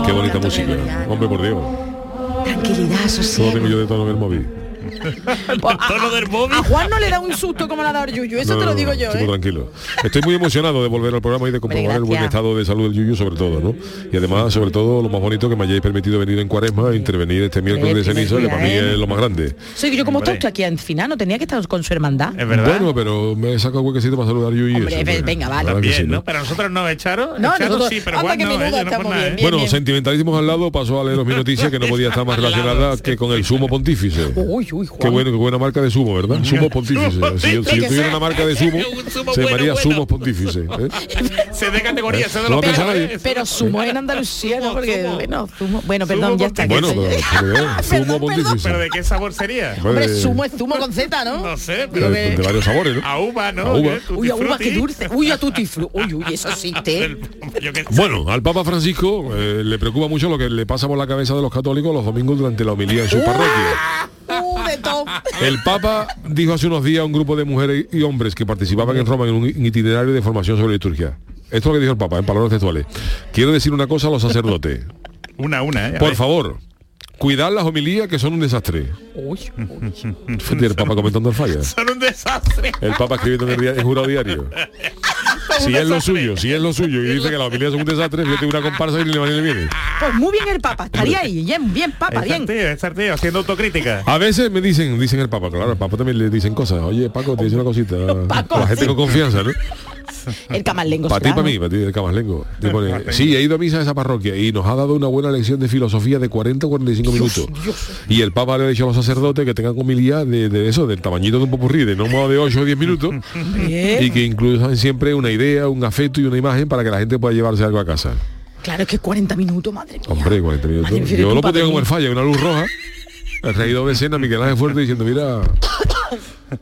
Qué bonita música. Hombre, por Dios. Tranquilidad, Solo sosiego. tengo yo de tono del móvil. Pues, a- tono del móvil. A Juan no le da un susto como le ha dado Yuyu, eso No, te lo digo yo, estoy muy ¿eh? tranquilo. Estoy muy emocionado de volver al programa y de comprobar el buen estado de salud del Yuyu sobre todo, ¿no? Y además, sobre todo, lo más bonito que me hayáis permitido venir en cuaresma e intervenir este miércoles de ceniza, que para mí ¿eh? es lo más grande. Soy yo como usted aquí en final, no tenía que estar con su hermandad. Es verdad. Bueno, pero me he sacado huequecito para saludar a Yuyu. y Hombre, eso, ve- venga, vale. Bien, sí, ¿no? Pero nosotros no, Echaro. No, nosotros- sí, pero Juan que no, ella no estamos por nada, bien, ¿eh? bien. Bueno, sentimentalismos al lado, pasó a leeros mi noticia que no podía estar más Al relacionada que con el sumo pontífice. Uy, uy, uy, Juan. Qué bueno, qué buena marca de sumo, ¿verdad? Sumo pontífice. Si yo, si yo tuviera una marca de sumo, sumo se llamaría bueno. sumo pontífice. ¿eh? Se de categoría, se de los peores. yo. Pero sumo en Andalucía, ¿no? Sumo, Porque, sumo. bueno, zumo. Bueno, perdón, Sumo ya está. Bueno, pero, pero, ¿eh? sumo Perdón, pontífice. ¿Pero de qué sabor sería? Hombre, de- zumo es zumo con Z, ¿no? No sé, de, pero... de varios sabores, ¿no? A uva, ¿no? A uva. Uy, a uva, qué dulce. Uy, a tutti fru. Uy, uy, eso existe. Bueno, al Papa Francisco eh, le preocupa mucho lo que le pasa por la cabeza de los católicos los domingos durante la homilía en su parroquia. Todo. El Papa dijo hace unos días a un grupo de mujeres y hombres que participaban en Roma en un itinerario de formación sobre liturgia. Esto es lo que dijo el Papa, en palabras textuales. Quiero decir una cosa a los sacerdotes. Una, una, ¿eh? Por favor, cuidad las homilías que son un desastre. Uy, el Papa comentando el falla. Son un desastre. El Papa escribiendo en el, en jurado diario. Si un es lo suyo, si es lo suyo y dice que las homilías son un desastre, fíjate una comparsa y ni le va ni le viene. pues muy bien el Papa. Estaría ahí. Bien, bien, Papa, bien. es haciendo autocrítica. A veces me dicen, dicen el Papa, claro, al Papa también le dicen cosas. Oye, Paco, te dice una cosita. Paco, la gente sí. con confianza, ¿no? El camallengo. Para ti, para mí, para ti, el Camaslengo. Sí, he ido a misa a esa parroquia y nos ha dado una buena lección de filosofía de 40 o 45 minutos. Y el Papa le ha dicho a los sacerdotes que tengan homilía de, de eso, del tamañito de un popurrí, de no más de 8 o 10 minutos, Bien. y que incluyan siempre una idea, un afecto y una imagen para que la gente pueda llevarse algo a casa. Claro, es que 40 minutos, madre mía. Hombre, 40 minutos. Madre Yo lo podía comer falla, una luz roja. El reído de escena, Miguel Ángel Fuerte diciendo, mira,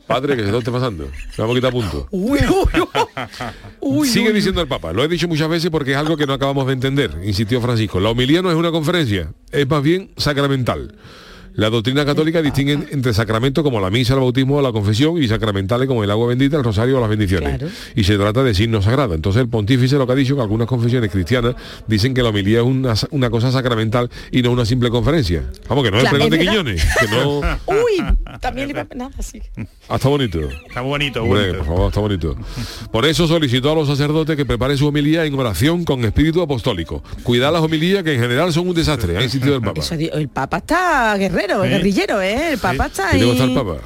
padre, que se lo esté pasando. Me vamos a quitar uy, uy. Uy, Sigue diciendo el Papa, lo he dicho muchas veces porque es algo que no acabamos de entender, insistió Francisco. La homilía no es una conferencia, es más bien sacramental. La doctrina católica distingue entre sacramentos como la misa, el bautismo o la confesión y sacramentales como el agua bendita, el rosario o las bendiciones. Claro. Y se trata de signos sagrados. Entonces el pontífice lo que ha dicho que algunas confesiones cristianas dicen que la homilía es una, una cosa sacramental y no una simple conferencia. Vamos, que no es el Claro, pregón de. Quiñones, que no... Uy, también le iba a... Nada, sí. Ah, está bonito. Está bonito, Hombre, bonito. por favor, está bonito. Por eso solicitó a los sacerdotes que preparen su homilía en oración con espíritu apostólico. Cuidar las homilías que en general son un desastre, ha insistido el Papa. Eso el Papa está guerrero, Guerrillero, ¿eh? El Papa está ¿Y ahí. el Papa?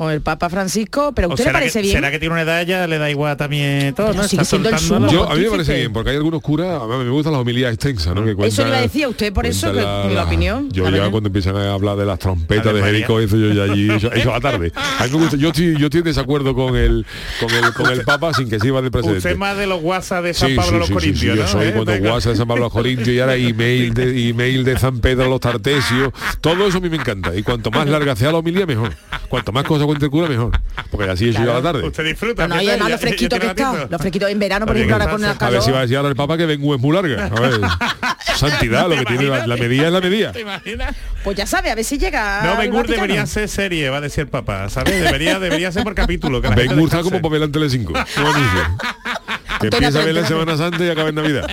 O el Papa Francisco, pero a ¿O usted le será, parece que, bien. será que tiene una edad ya le da igual también todo, Pero ¿no? sigue Está siendo el soltando sumo. la- Yo, a mí me parece bien, porque hay algunos curas, a mí me gustan las homilías extensas, ¿no? Que Eso le iba a cuentan- decir a usted, por eso, que mi opinión, Yo la ya cuando empiezan a hablar de las trompetas de. Jericó, eso yo ya allí, eso, eso a la tarde. A mí me gusta, yo estoy, yo estoy en desacuerdo con el, con el, con el Papa sin que sirva de precedente. Usted más de los WhatsApp de San Sí, Pablo sí, los sí, sí, Corintios, sí, yo ¿no? soy ¿Eh? cuando Venga. WhatsApp de San Pablo a los Corintios y ahora email de, email de San Pedro a los Tartesios. Todo eso a mí me encanta. Y cuanto más larga sea la homilía, mejor. Cuanto más cosas cuente el cura, mejor. Porque así es yo a la tarde. Usted disfruta. No, no, y además Ya- lo fresquito ya que está. ratito. Lo fresquito en verano, por ejemplo, ahora con la A ver calor. si va a decir ahora el Papa que vengo es muy larga. A ver. Santidad, lo que tiene la, la medida es la medida. ¿Te imaginas? Pues ya sabe, a ver si llega. No, al Ben Gur Vaticano. debería ser serie, va a decir el papá, ¿sabes? Debería, debería ser por capítulo. que la Ben gente Gur está como papel en Telecinco. Que empieza a ver la Semana Santa y acaba en Navidad.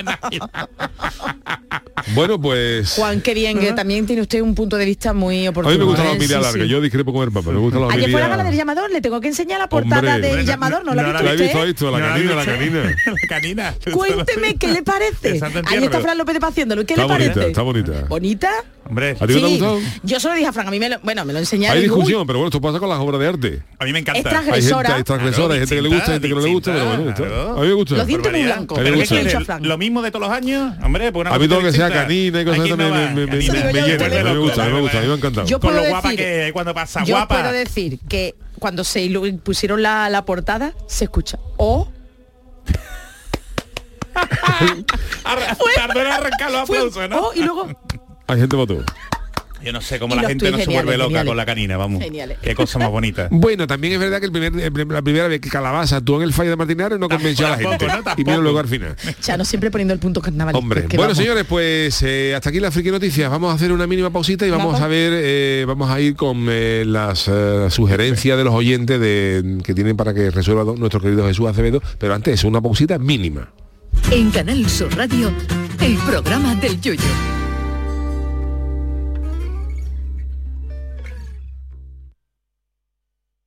Bueno, pues... Juan, qué bien, que también tiene usted un punto de vista muy A oportuno. mí me gusta la ¿eh? homilía Sí, larga. sí. Yo discrepo con el Papa. Me gusta la Ayer fue la gala del llamador, le tengo que enseñar la portada Hombre. del llamador, ¿no la ha visto La he usted? visto, la he visto, la canina, la canina. La canina. Cuénteme qué le parece. Ahí está Fran López de Paciéndolo. ¿Qué Está le bonita, parece? está bonita. ¿Bonita? Hombre, ¿A ti no te ha gustado? Yo solo dije a Fran, a mí me lo, bueno, me lo enseñaron. Hay digo, uy, discusión, pero bueno, esto pasa con las obras de arte. a mí me encanta. Es transgresor. Hay gente, Transgresora. hay transgresora, hay gente que le gusta, hay gente que no le gusta, pero bueno, Claro. a mí me gusta. Los dientes muy blancos. ¿Pero qué quieres? Dicho a Fran. ¿Lo mismo de todos los años? Hombre, pues una A mí todo cosita que sea canina y cosas también me, yo, llena, me gusta, me gusta, a mí me ha encantado. Yo Con puedo lo guapa decir- que cuando pasa Yo guapa. puedo decir que cuando se pusieron la, la portada, se escucha. O Arra- Tardó en arrancar los aplausos, ¿no? o y luego Hay gente para todo. Yo no sé cómo Y la gente no se vuelve loca geniales. con la canina, vamos. Geniales. Qué cosa más bonita. Bueno, también es verdad que el primer, el prim- la primera vez que Calabaza actuó en el fallo de Martinares no convenció a la Tampoco, gente. ¿no? y vino luego al final. ya no siempre poniendo el punto carnaval. Hombre, bueno señores, pues eh, hasta aquí la friki noticias. Vamos a hacer una mínima pausita y vamos Vamos. a ver, eh, vamos a ir con eh, las sugerencias de los oyentes de, que tienen para que resuelva nuestro querido Jesús Acevedo. Pero antes, una pausita mínima. En Canal Sur Radio, el programa del Yoyo.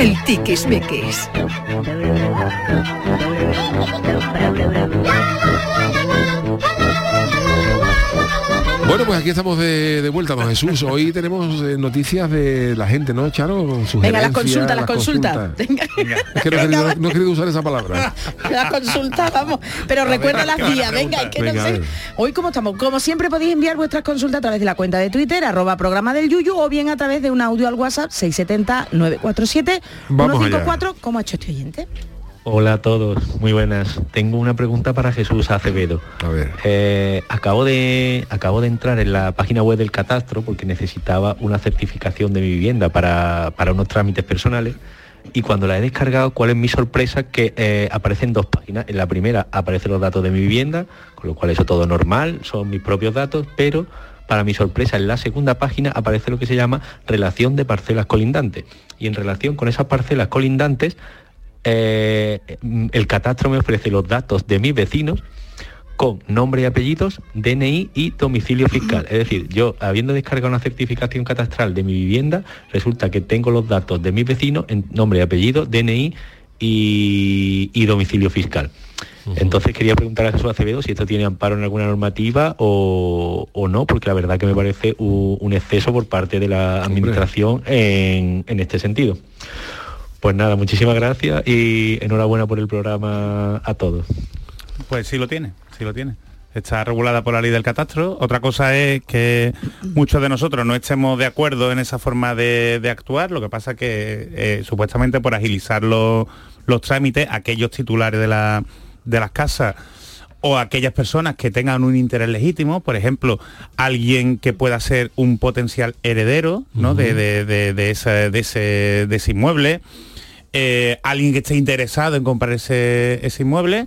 El tiquismiquis. Bueno, pues aquí estamos de, de vuelta, don Jesús. Hoy tenemos eh, noticias de la gente, ¿no, Charo? Venga, las consultas, las consultas. consultas. Es que no he, querido, no he querido usar esa palabra. La consulta, vamos. Pero recuerda las vías, venga, es que Venga, no sé. Hoy como estamos, como siempre podéis enviar vuestras consultas a través de la cuenta de Twitter, arroba programa del Yuyu, o bien a través de un audio al WhatsApp 670-947 Vamos allá. 154, como ha hecho este oyente. Hola a todos, muy buenas. Tengo una pregunta para Jesús Acevedo. A ver. Eh, acabo, de, acabo de entrar en la página web del catastro porque necesitaba una certificación de mi vivienda para, para unos trámites personales y cuando la he descargado, ¿cuál es mi sorpresa? Que eh, aparecen dos páginas. En la primera aparecen los datos de mi vivienda, con lo cual eso todo normal, son mis propios datos, pero para mi sorpresa, en la segunda página aparece lo que se llama relación de parcelas colindantes. Y en relación con esas parcelas colindantes, eh, el catastro me ofrece los datos de mis vecinos con nombre y apellidos, DNI y domicilio fiscal. Es decir, yo habiendo descargado una certificación catastral de mi vivienda, resulta que tengo los datos de mis vecinos en nombre y apellido, DNI y, y domicilio fiscal. Entonces quería preguntar a Jesús Acevedo si esto tiene amparo en alguna normativa o, o no, porque la verdad que me parece un exceso por parte de la administración en, en este sentido. Pues nada, muchísimas gracias y enhorabuena por el programa a todos. Pues sí lo tiene, sí lo tiene. Está regulada por la ley del catastro. Otra cosa es que muchos de nosotros no estemos de acuerdo en esa forma de, de actuar. Lo que pasa que eh, supuestamente por agilizar los, los trámites, aquellos titulares de, la- de las casas o aquellas personas que tengan un interés legítimo, por ejemplo, alguien que pueda ser un potencial heredero ¿no? de, de- de- de ese, de ese- de ese inmueble, eh, alguien que esté interesado en comprar ese, ese inmueble,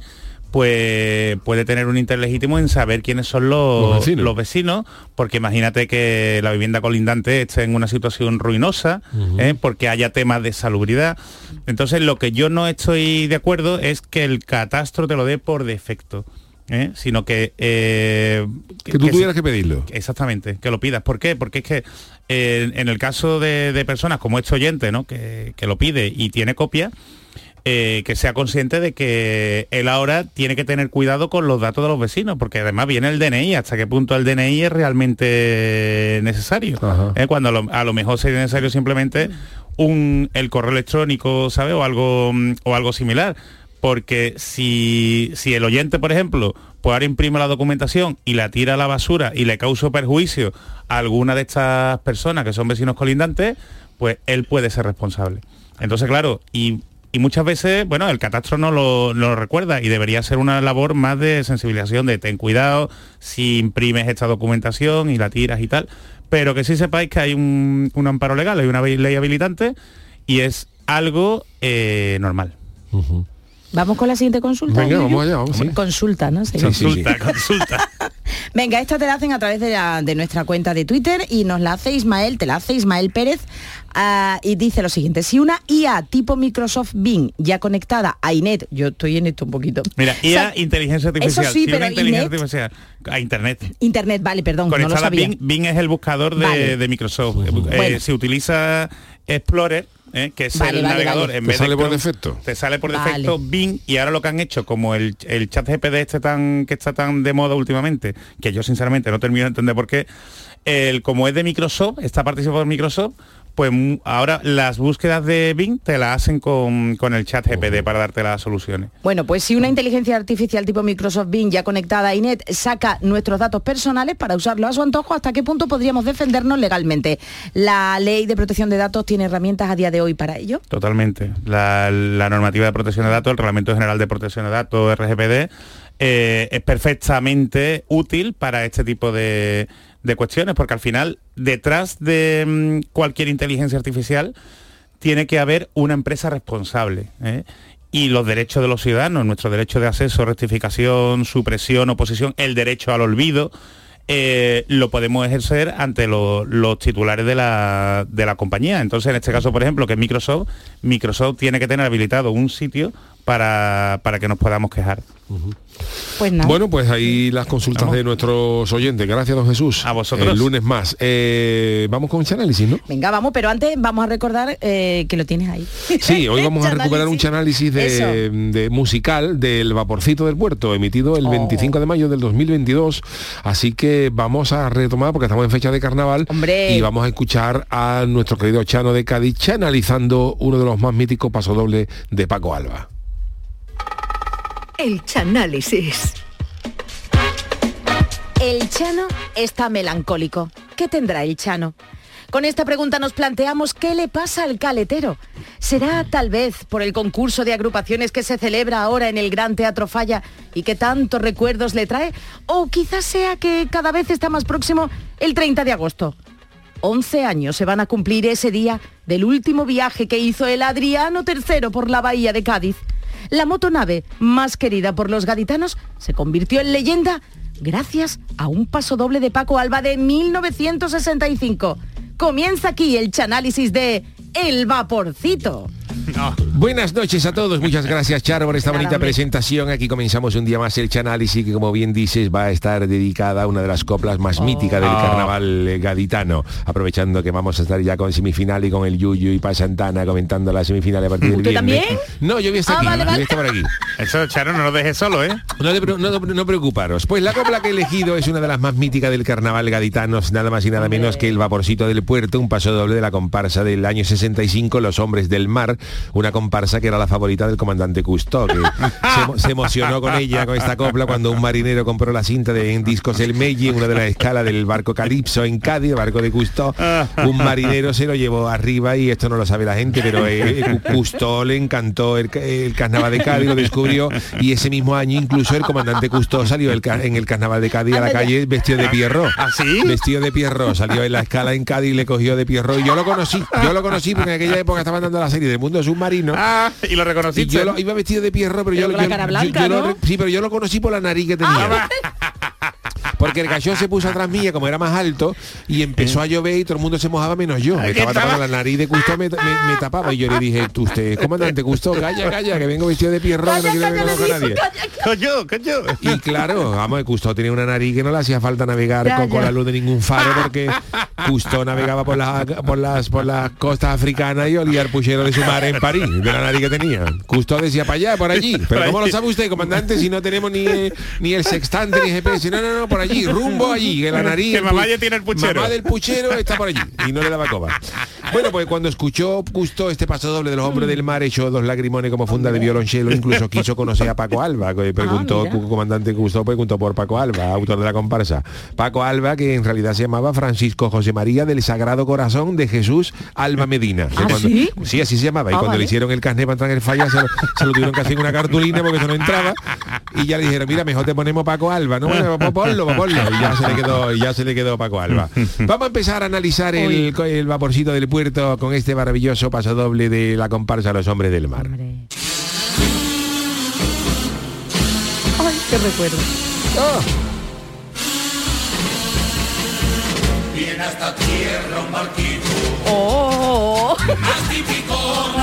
pues puede tener un interés legítimo en saber quiénes son los, Los vecinos. los vecinos, porque imagínate que la vivienda colindante esté en una situación ruinosa, ¿eh? porque haya temas de salubridad. Entonces, lo que yo no estoy de acuerdo es que el catastro te lo dé por defecto. ¿Eh? sino que, eh, Que tú tuvieras que pedirlo. Exactamente, que lo pidas. ¿Por qué? Porque es que eh, en el caso de, de personas como este oyente, ¿no? que, que lo pide y tiene copia, eh, que sea consciente de que él ahora tiene que tener cuidado con los datos de los vecinos, porque además viene el DNI, hasta qué punto el DNI es realmente necesario. ¿eh? Cuando a lo, a lo mejor sería necesario simplemente un, el correo electrónico, ¿sabe? O algo, o algo similar. Porque si, si el oyente, por ejemplo, pues ahora imprime la documentación y la tira a la basura y le causa perjuicio a alguna de estas personas que son vecinos colindantes, pues él puede ser responsable. Entonces, claro, y, muchas veces, bueno, el catastro no lo, recuerda y debería ser una labor más de sensibilización, de ten cuidado si imprimes esta documentación y la tiras y tal, pero que sí sepáis que hay un, un amparo legal, hay una ley habilitante y es algo eh, normal. Vamos con la siguiente consulta. Venga, vamos allá, vamos, sí. Consulta, ¿no? Sí. Sí, sí, sí. Consulta, consulta. Venga, esta te la hacen a través de, la- de nuestra cuenta de Twitter y nos la hace Ismael, te la hace Ismael Pérez ah, y dice lo siguiente, si una IA tipo Microsoft Bing ya conectada a INET, yo estoy en esto un poquito. Mira, O IA, sea, inteligencia artificial. Eso sí, Si una pero inteligencia INET, artificial a internet. Internet, vale, perdón, no lo Conectada a sabía. Bing, Bing es el buscador de, Vale. de Microsoft. Eh, Bueno. se utiliza Explorer, eh, que es Vale, el vale, navegador. vale. En Te vez de sale por defecto. Te sale por Vale. defecto Bing y ahora lo que han hecho, como el, el chat GPD este tan que está tan de moda últimamente, que yo sinceramente no termino de entender por qué, el, como es de Microsoft, está participado por Microsoft, pues mm, ahora las búsquedas de Bing te las hacen con, con el chat GPD para darte las soluciones. Bueno, pues si una inteligencia artificial tipo Microsoft Bing ya conectada a INET saca nuestros datos personales para usarlo a su antojo, ¿hasta qué punto podríamos defendernos legalmente? ¿La ley de protección de datos tiene herramientas a día de hoy para ello? Totalmente. La, la normativa de protección de datos, el Reglamento General de Protección de Datos, RGPD, eh, es perfectamente útil para este tipo de, de cuestiones, porque al final, detrás de mm, cualquier inteligencia artificial, tiene que haber una empresa responsable. ¿eh? Y los derechos de los ciudadanos, nuestro derecho de acceso, rectificación, supresión, oposición, el derecho al olvido, eh, lo podemos ejercer ante lo- los titulares de la, de la compañía. Entonces, en este caso, por ejemplo, que es Microsoft, Microsoft tiene que tener habilitado un sitio para, para que nos podamos quejar. Pues nada. Bueno, pues ahí las consultas de nuestros oyentes. Gracias, don Jesús. A vosotros. El lunes más. Eh, vamos con ese análisis, ¿no? Venga, vamos, pero antes vamos a recordar eh, que lo tienes ahí. Sí, hoy vamos a recuperar un Chanálisis. chanálisis de, de musical del Vaporcito del Puerto, emitido Oh. el 25 de mayo del 2022. Así que vamos a retomar, porque estamos en fecha de carnaval, Hombre. y vamos a escuchar a nuestro querido Chano de Cádiz analizando uno de los más míticos pasodobles de Paco Alba. El Chanálisis. El Chano está melancólico. ¿Qué tendrá el Chano? Con esta pregunta nos planteamos qué le pasa al caletero. ¿Será tal vez por el concurso de agrupaciones que se celebra ahora en el Gran Teatro Falla y que tantos recuerdos le trae? ¿O quizás sea que cada vez está más próximo el 30 de agosto? 11 años se van a cumplir ese día del último viaje que hizo el Adriano III por la bahía de Cádiz. La motonave más querida por los gaditanos se convirtió en leyenda gracias a un paso doble de Paco Alba de 1965. Comienza aquí el chanálisis de El Vaporcito. Buenas noches a todos, muchas gracias Charo por esta Nada, bonita hombre. presentación. Aquí comenzamos un día más el Chanálisis que como bien dices va a estar dedicada a una de las coplas más míticas del Oh. carnaval eh, gaditano. Aprovechando que vamos a estar ya con semifinal y con el Yuyu y Pa Santana comentando la semifinal a partir del ¿Usted viernes. también? No, yo voy a estar Ah, aquí, vale, voy vale. a estar por aquí. Eso, Charo, no lo dejes solo, ¿eh? No, no, no preocuparos. Pues la copla que he elegido es una de las más míticas del carnaval gaditano, nada más y nada menos que el Vaporcito del Puerto, un paso doble de la comparsa del año 65, Los Hombres del Mar, una comparsa que era la favorita del comandante Cousteau, que se, emo- se emocionó con ella, con esta copla, cuando un marinero compró la cinta de en Discos El Meiji, una de las escalas del barco Calipso en Cádiz, el barco de Cousteau. Un marinero se lo llevó arriba y esto no lo sabe la gente, pero eh, Cousteau le encantó el, ca- el carnaval de Cádiz, lo descubrió y ese mismo año incluso el comandante Cousteau salió el en el carnaval de Cádiz a la ya. calle vestido de Pierrot. ¿Ah, sí? Vestido de Pierrot, salió en la escala en Cádiz y le cogió de Pierrot y yo lo conocí, yo lo conocí porque en aquella época estaban dando la serie del mundo submarino. Ah, y lo Y reconociste. yo lo, iba vestido de Pierrot, pero yo, Pero lo- con la yo- cara yo- blanca, yo lo ¿no? re- sí, pero yo lo conocí por la nariz que tenía. Porque el cachón se puso atrás mía, como era más alto, y empezó a llover y todo el mundo se mojaba menos yo. Me estaba tapando la nariz de Gusto, me, me- me tapaba y yo le dije, "Tú, usted, comandante Gusto, calla, calla, que vengo vestido de Pierrot, que no quiero que me conozca nadie. Coño, coño. Y claro, vamos, Gusto tenía una nariz que no le hacía falta navegar Ya, con, con la luz de ningún faro porque Gusto navegaba por las por las por las costas africanas y olía el puchero de su mar en París, de la nariz que tenía. Gusto decía para allá, por allí. Pero ¿cómo lo sabe usted, comandante, si no tenemos ni, ni el sextante ni GPS? No, no, no, por allí, rumbo allí, que la nariz. Que el mamá ya tiene el puchero. Mamá del puchero está por allí y no le daba coba. Bueno, pues cuando escuchó Gusto este paso doble de los hombres del mar, echó dos lagrimones como funda de violonchelo, incluso quiso conocer a Paco Alba, que preguntó, Ah, cu- comandante Gusto preguntó por Paco Alba, autor de la comparsa. Paco Alba, que en realidad se llamaba Francisco José María del Sagrado Corazón de Jesús Alba Medina. ¿Ah, sí? Sí, así se llamaba. Y Ah, cuando vale. le hicieron el carnet para entrar en el falla, se lo, se lo tuvieron que hacer en una cartulina porque eso no entraba. Y ya le dijeron, mira, mejor te ponemos Paco Alba, ¿no? Bueno, ponlo, pues ponlo. Y ya se le quedó, ya se le quedó Paco Alba. Vamos a empezar a analizar el, el vaporcito del puerto con este maravilloso pasodoble de la comparsa Los Hombres del Mar. Hombre. Ay, qué recuerdo. Oh. Oh.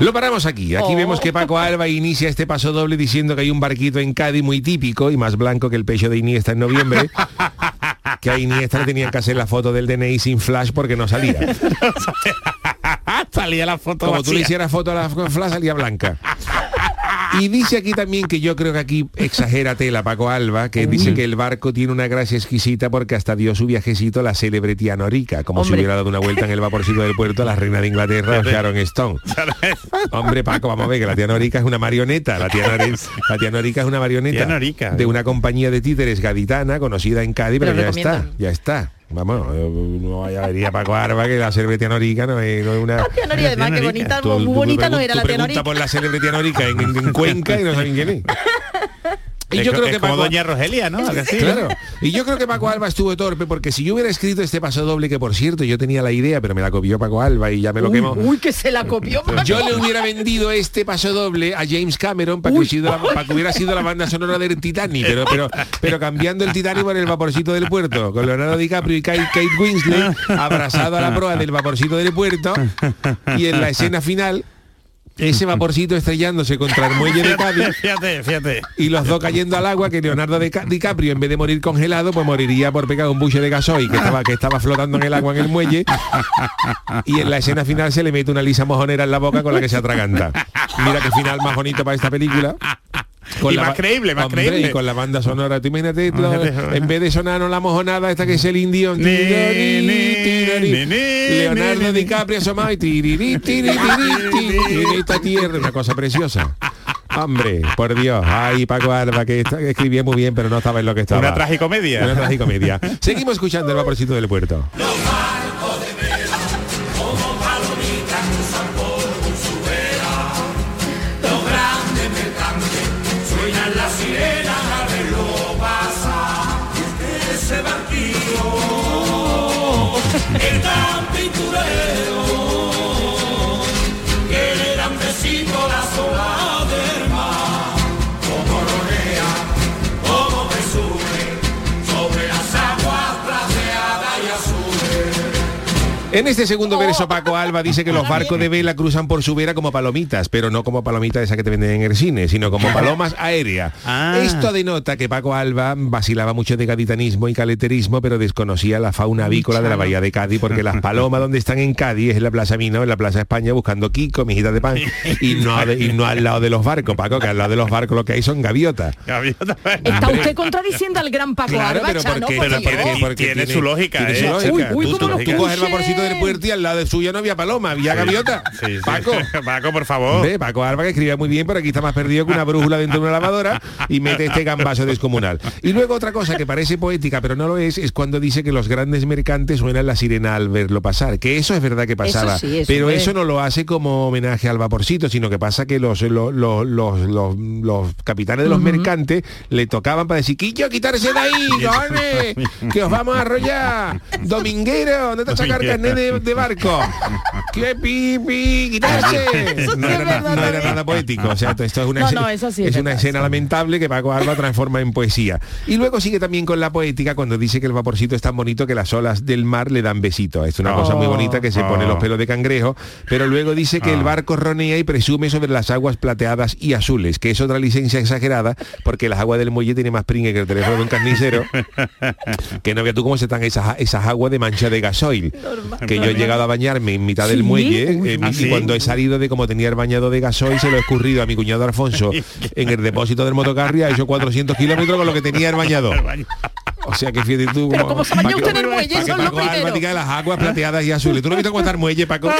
Lo paramos aquí. Aquí Oh. vemos que Paco Alba inicia este paso doble diciendo que hay un barquito en Cádiz muy típico y más blanco que el pecho de Iniesta en noviembre. que a Iniesta le tenían que hacer la foto del DNI sin flash porque no salía. Salía la foto Como tú le hicieras foto a la flash salía blanca. Y dice aquí también que yo creo que aquí exagera tela Paco Alba, que dice que el barco tiene una gracia exquisita porque hasta dio su viajecito a la célebre tía Norica, como si hubiera dado una vuelta en el vaporcito del puerto a la reina de Inglaterra, Sharon Stone. Hombre, Paco, vamos a ver que la tía Norica es una marioneta. La tía, Nori- la tía Norica es una marioneta Tía Norica. de una compañía de títeres gaditana conocida en Cádiz, pero, Pero ya está, ya está. Vamos, eh, no vaya a venir a Paco Alba que la célebre tía Norica no es, no es una... La tía Nori, además, qué Norica. bonita, Tú- muy tú bonita no era tú la Nori. por la célebre tía Norica en, en- en Cuenca y no saben quién es. Y yo creo es que como Paco, Doña Rogelia, ¿no? Claro. Y yo creo que Paco Alba estuvo torpe porque si yo hubiera escrito este paso doble, que por cierto yo tenía la idea, pero me la copió Paco Alba y ya me lo Uy, quemó. uy, que se la copió. Paco. Yo le hubiera vendido este paso doble a James Cameron para que, hubiera- para que hubiera sido la banda sonora del Titanic, pero, pero, pero cambiando el Titanic por el vaporcito del puerto, con Leonardo DiCaprio y Kate, Kate Winslet abrazado a la proa del vaporcito del puerto y en la escena final ese vaporcito estrellándose contra el muelle de Cádiz Fíjate, fíjate. y los dos cayendo al agua que Leonardo Dica- DiCaprio en vez de morir congelado pues moriría por pegar un buche de gasoil que estaba que estaba flotando en el agua en el muelle. Y en la escena final se le mete una lisa mojonera en la boca con la que se atraganta. Mira qué final más bonito para esta película Y más creíble, más Hombre, creíble. y con la banda sonora tú imagínate lo- en vez de sonar la mojonada esta que es el indio Ni, ni, ni, ni, Leonardo. DiCaprio asomado y tiriri, tiriri, tiriri, en esta tierra una cosa preciosa Hombre, por Dios, ay Paco Alba que, que escribía muy bien, pero no estaba en lo que estaba. Una tragicomedia. Una tragicomedia. Seguimos escuchando el vaporcito del puerto. En este segundo verso Paco Alba dice que los barcos de vela cruzan por su vera como palomitas, pero no como palomitas esa que te venden en el cine, sino como palomas aéreas. Ah. Esto denota que Paco Alba vacilaba mucho de gaditanismo y caleterismo, pero desconocía la fauna avícola de la bahía de Cádiz, porque las palomas donde están en Cádiz es en la Plaza Mino, en la Plaza España, buscando Kiko, mijitas de pan, y no, y no al lado de los barcos, Paco, que al lado de los barcos lo que hay son gaviotas. Gaviota. Está usted contradiciendo al gran Paco Claro, Alba, pero Chano, porque, por pero Dios. tiene- porque tiene su lógica, tiene su ¿eh? lógica. Uy, uy, Tú- cómo tú- lo tú coges el escuchen. Vaporcito del puerto y al lado de suyo no había paloma, había gaviota. Sí, sí. Paco. Paco, por favor. Ve, Paco Alba que escribía muy bien, pero aquí está más perdido que una brújula dentro de una lavadora y mete este gambazo descomunal. Y luego otra cosa que parece poética, pero no lo es, es cuando dice que los grandes mercantes suenan la sirena al verlo pasar. Que eso es verdad que pasaba. sí, eso pero es. eso no lo hace como homenaje al vaporcito, sino que pasa que los, los, los, los, los- los capitanes de los mercantes le tocaban para decir, Quillo, quitarse de ahí, que os vamos a arrollar. Dominguero, ¿dónde te sacar Dominguero. De barco? ¡Qué pipi! ¡Quitarse! No, era, na- no era nada poético. O sea, esto es una, No, escena- no, eso sí es es una escena lamentable que Paco Alba transforma en poesía. Y luego sigue también con la poética cuando dice que el vaporcito es tan bonito que las olas del mar le dan besito. Es una cosa muy Oh. bonita que se pone Oh. los pelos de cangrejo, pero luego dice que el Ah. barco ronea y presume sobre las aguas plateadas y azules, que es otra licencia exagerada, porque las aguas del muelle tiene más pringue que el teléfono de un carnicero, que no veas tú cómo se están esas, esas aguas de mancha de gasoil. Que yo he llegado a bañarme en mitad del ¿Sí? muelle Uy, eh, ¿Ah, y cuando he salido de como tenía el bañado de gasoil se lo he escurrido a mi cuñado Alfonso en el depósito del motocarri, ha hecho 400 kilómetros con lo que tenía el bañado. O sea que fíjate tú Pero como se que- usted en el muelle, eso es lo primero. diga las aguas plateadas y azules. ¿Tú no has visto cómo está el muelle, Paco?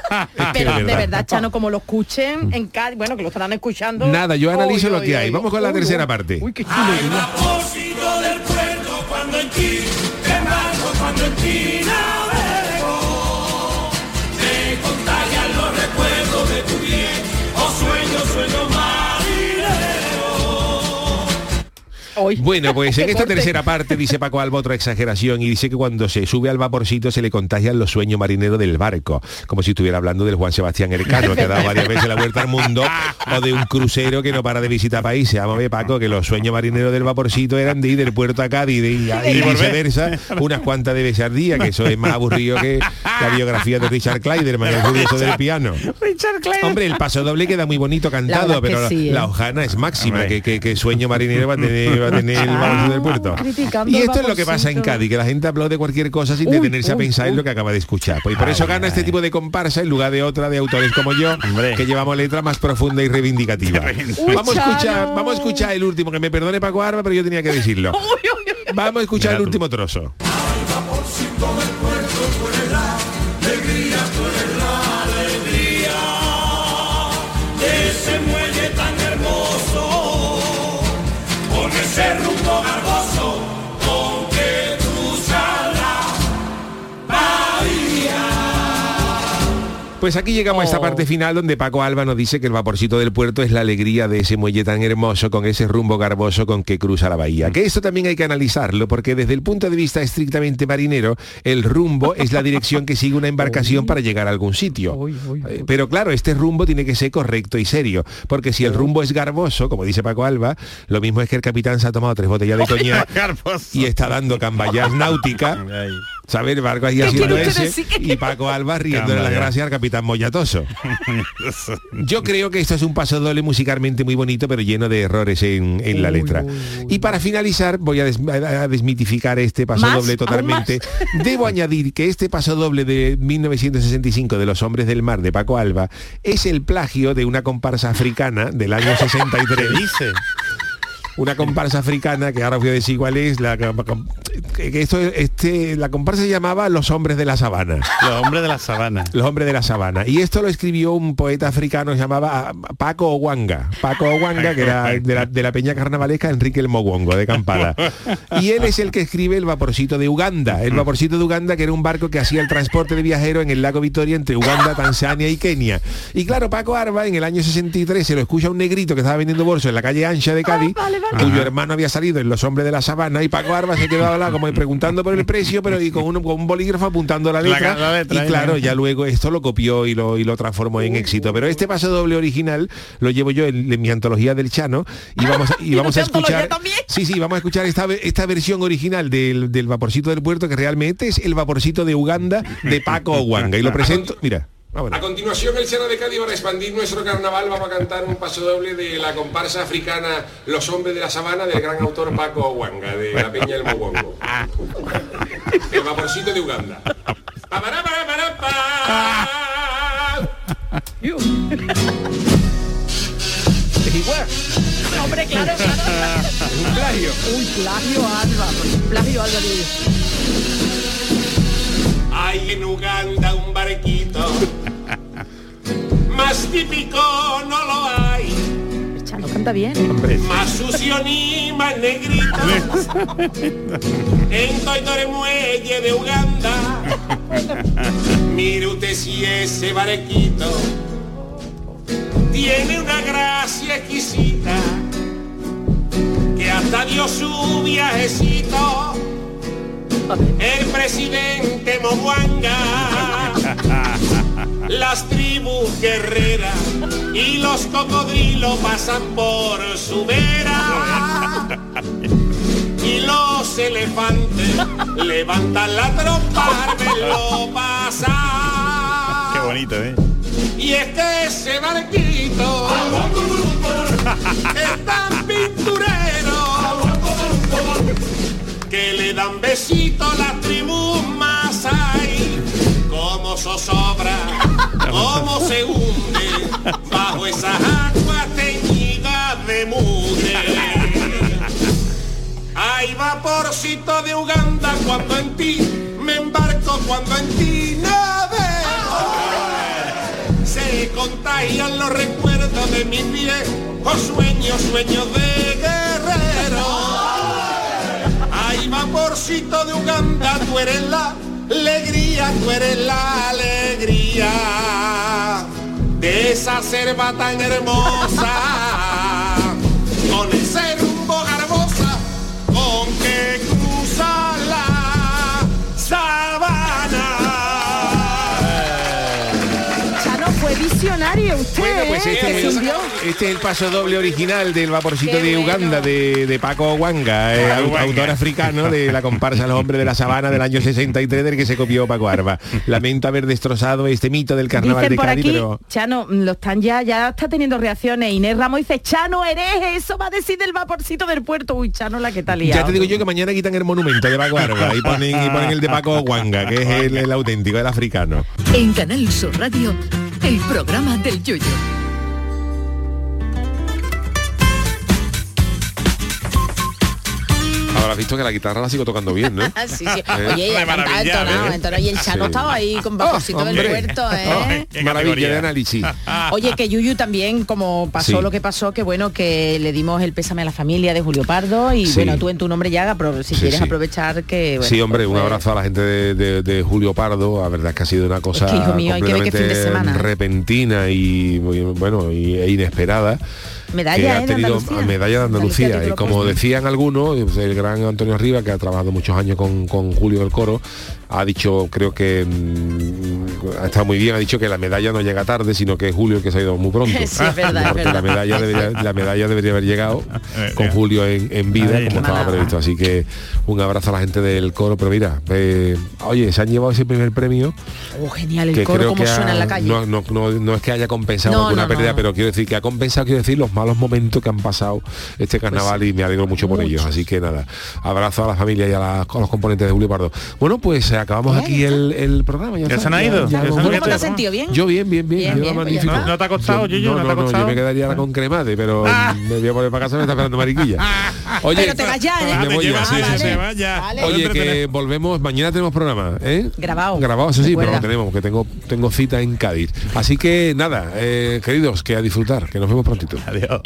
Pero de verdad, Chano, como lo escuchen en Cádiz, bueno, que lo estarán escuchando. Nada, yo analizo lo que hay. Vamos con la uy, tercera uy. parte. Uy, qué chulo. Bueno, pues en esta tercera parte dice Paco Alba otra exageración y dice que cuando se sube al vaporcito se le contagian los sueños marineros del barco, como si estuviera hablando del Juan Sebastián Elcano, que ha dado varias veces la vuelta al mundo, o de un crucero que no para de visitar países. Vamos a ver, Paco, que los sueños marineros del vaporcito eran de ir del puerto a Cádiz y, de- y Y volver. viceversa, unas cuantas de veces al día, que eso es más aburrido que la biografía de Richard Clayderman, el curioso del piano. Richard. Hombre, el paso doble queda muy bonito cantado, pero la, ¿eh? la hojana es máxima, Hombre. que, que- que sueño marinero va a tener, va a tener el vaporcito del puerto. criticando Y esto es lo que pasa en. Cádiz, que la gente aplaude cualquier cosa sin Uy, detenerse a uy, pensar en uy. lo que acaba de escuchar. Pues, y por eso Ay, gana este ay. tipo de comparsa en lugar de otra de autores como yo, Hombre. que llevamos letra más profunda y reivindicativa. Uy, vamos a escuchar, Chano. vamos a escuchar el último, que me perdone Paco Arba, pero yo tenía que decirlo. Vamos a escuchar Mira el tú. último trozo. Pues aquí llegamos a esta Oh. parte final donde Paco Alba nos dice que el vaporcito del puerto es la alegría de ese muelle tan hermoso con ese rumbo garboso con que cruza la bahía. Que esto también hay que analizarlo porque desde el punto de vista estrictamente marinero, el rumbo es la dirección que sigue una embarcación para llegar a algún sitio. Eh, Pero claro, este rumbo tiene que ser correcto y serio, porque si el rumbo es garboso, como dice Paco Alba, lo mismo es que el capitán se ha tomado tres botellas de coñac y está dando cambayas náutica. ¿Sabes? El barco ahí ¿Qué haciendo ese y Paco Alba riéndole las gracias al capitán Mollatoso. Yo creo que esto es un paso doble musicalmente muy bonito, pero lleno de errores en, en la letra. Y para finalizar, voy a, des- a desmitificar este paso ¿Más? doble ¿Aún totalmente. Debo añadir que este paso doble de 1965 de Los Hombres del Mar de Paco Alba es el plagio de una comparsa africana del año 63 dice? Una comparsa africana que ahora voy a decir cuál es la que esto este la comparsa se llamaba los hombres de la sabana. Los hombres de la sabana. los hombres de la sabana. Y esto lo escribió un poeta africano que se llamaba ah, Paco Owanga. Paco Owanga que era de la, de la peña carnavalesca Enrique el Mogongo de Kampala. Y él es el que escribe el vaporcito de Uganda. El vaporcito de Uganda que era un barco que hacía el transporte de viajeros en el lago Victoria entre Uganda Tanzania y Kenia. Y claro Paco Arba en el año 63 se lo escucha un negrito que estaba vendiendo bolsos en la calle Ancha de Cádiz cuyo hermano había salido en Los Hombres de la Sabana y Paco Arba se quedó hablando como preguntando por el precio, pero y con un, con un bolígrafo apuntando la letra. la letra, y claro, ya luego esto lo copió y lo, y lo transformó en éxito. Pero este paso doble original lo llevo yo en, en mi antología del Chano y vamos, a- y vamos a escuchar. también? Sí, sí, vamos a escuchar esta, esta versión original del, del vaporcito del puerto que realmente es el vaporcito de Uganda de Paco Owanga. Y lo presento, mira. Vámonos. A continuación, el Sena de Cádiz para expandir nuestro carnaval vamos a cantar un paso doble de la comparsa africana Los Hombres de la Sabana del gran autor Paco Wanga de la Peña del Mogongo. El vaporcito de Uganda. Pa. Hombre, claro, claro. Un plagio. Uy, plagio Alba. Plagio Alba. Hay en Uganda un barquito. Más típico no lo hay. Chano canta bien. Más sucio ni más negrito. En Toitore Muelle de Uganda. Mire usted si ese barquito tiene una gracia exquisita que hasta dio su viajecito el presidente Moguanga las tribus guerreras y los cocodrilos pasan por su vera y los elefantes levantan la trompa al verlo pasar Qué bonito, ¿eh? y es que ese barquito es tan dan besitos las tribus más hay como zozobra, como se hunde bajo esas aguas teñidas de mugre. Hay vaporcito de Uganda cuando en ti me embarco, cuando en ti navego. Se contagian los recuerdos de mis viejos sueños, sueños de guerrero. Ay, vaporcito de Uganda, tú eres la alegría, tú eres la alegría de esa selva tan hermosa. Usted, Bueno, pues ¿eh? este, es este es el paso doble original del vaporcito Qué de bueno. Uganda de, de Paco Wanga, eh, Wanga. autor africano de la comparsa Los Hombres de la Sabana del año 63 del que se copió Paco Arba. Lamento haber destrozado este mito del carnaval Dicen de por Cádiz, aquí, pero... Chano, mm, lo están ya, ya está teniendo reacciones. Inés Ramos dice, Chano, hereje, eso va a decir del vaporcito del puerto. Uy, Chano, la que liado. Ya te digo yo que mañana quitan el monumento de Paco Arba y ponen, y ponen el de Paco Wanga, que es el, el auténtico, el africano. En Canal Sur Radio, el programa del Yoyo. Ahora has visto que la guitarra la sigo tocando bien, ¿no? Ah, sí, sí. Eh, Oye, cantaba maravilla, entonado, ¿eh? entonado. Y el Chano Sí. estaba ahí con vaporcito Oh, del puerto, ¿eh? Maravilla de análisis. Oye, que Yuyu también, como pasó Sí. lo que pasó, que bueno, que le dimos el pésame a la familia de Julio Pardo y Sí. bueno, tú en tu nombre ya, pero si Sí, quieres sí. aprovechar que... bueno, sí, hombre, pues, un pues, abrazo a la gente de, de- de Julio Pardo. La verdad es que ha sido una cosa que, hijo mío, hay que ver qué fin de repentina y bueno y, e inesperada. Medalla, que ¿eh? ha de tenido Andalucía. medalla de Andalucía. Andalucía, Y como decían algunos, el gran Antonio Riva, que ha trabajado muchos años con, con Julio del Coro, ha dicho, creo que mm, ha estado muy bien, ha dicho que la medalla no llega tarde, sino que es Julio el que se ha ido muy pronto. Sí, es verdad, es Porque verdad. la medalla debería, la medalla debería haber llegado Eh, con. Julio en, en vida, como estaba previsto. Así que un abrazo a la gente del coro. Pero mira, eh, oye, se han llevado ese primer premio Oh, genial, el que coro creo como que suena ha- en la calle. No, no, no, no es que haya compensado No, alguna no, pérdida, no. pero quiero decir que ha compensado, quiero decir, los malos momentos que han pasado este carnaval y me alegro mucho por ellos. Así que nada, abrazo a la familia y a, la- a los componentes de Julio Pardo. Bueno, pues eh, acabamos Ya, aquí ya el, el programa. ¿Ya está. se han ido? ¿Ya? ¿Cómo te has sentido? ¿Bien? Yo bien, bien, bien. Bien, yo bien, ya magnífico. está. ¿No te ha costado, Yo- Yuyu? No, ¿No te no, ha no, yo costado? me quedaría ahora con cremade, pero me voy a poner para casa, me está esperando mariquilla. Oye, Pero te vas ya, ¿eh? Ah, me te voy ya, llevas, sí, sí, sí, ya. Oye, que volvemos, mañana tenemos programa, ¿eh? Grabado. Grabado, eso sí, pero lo tenemos, que tengo, tengo cita en Cádiz. Así que nada, eh, queridos, que a disfrutar, que nos vemos prontito. Adiós.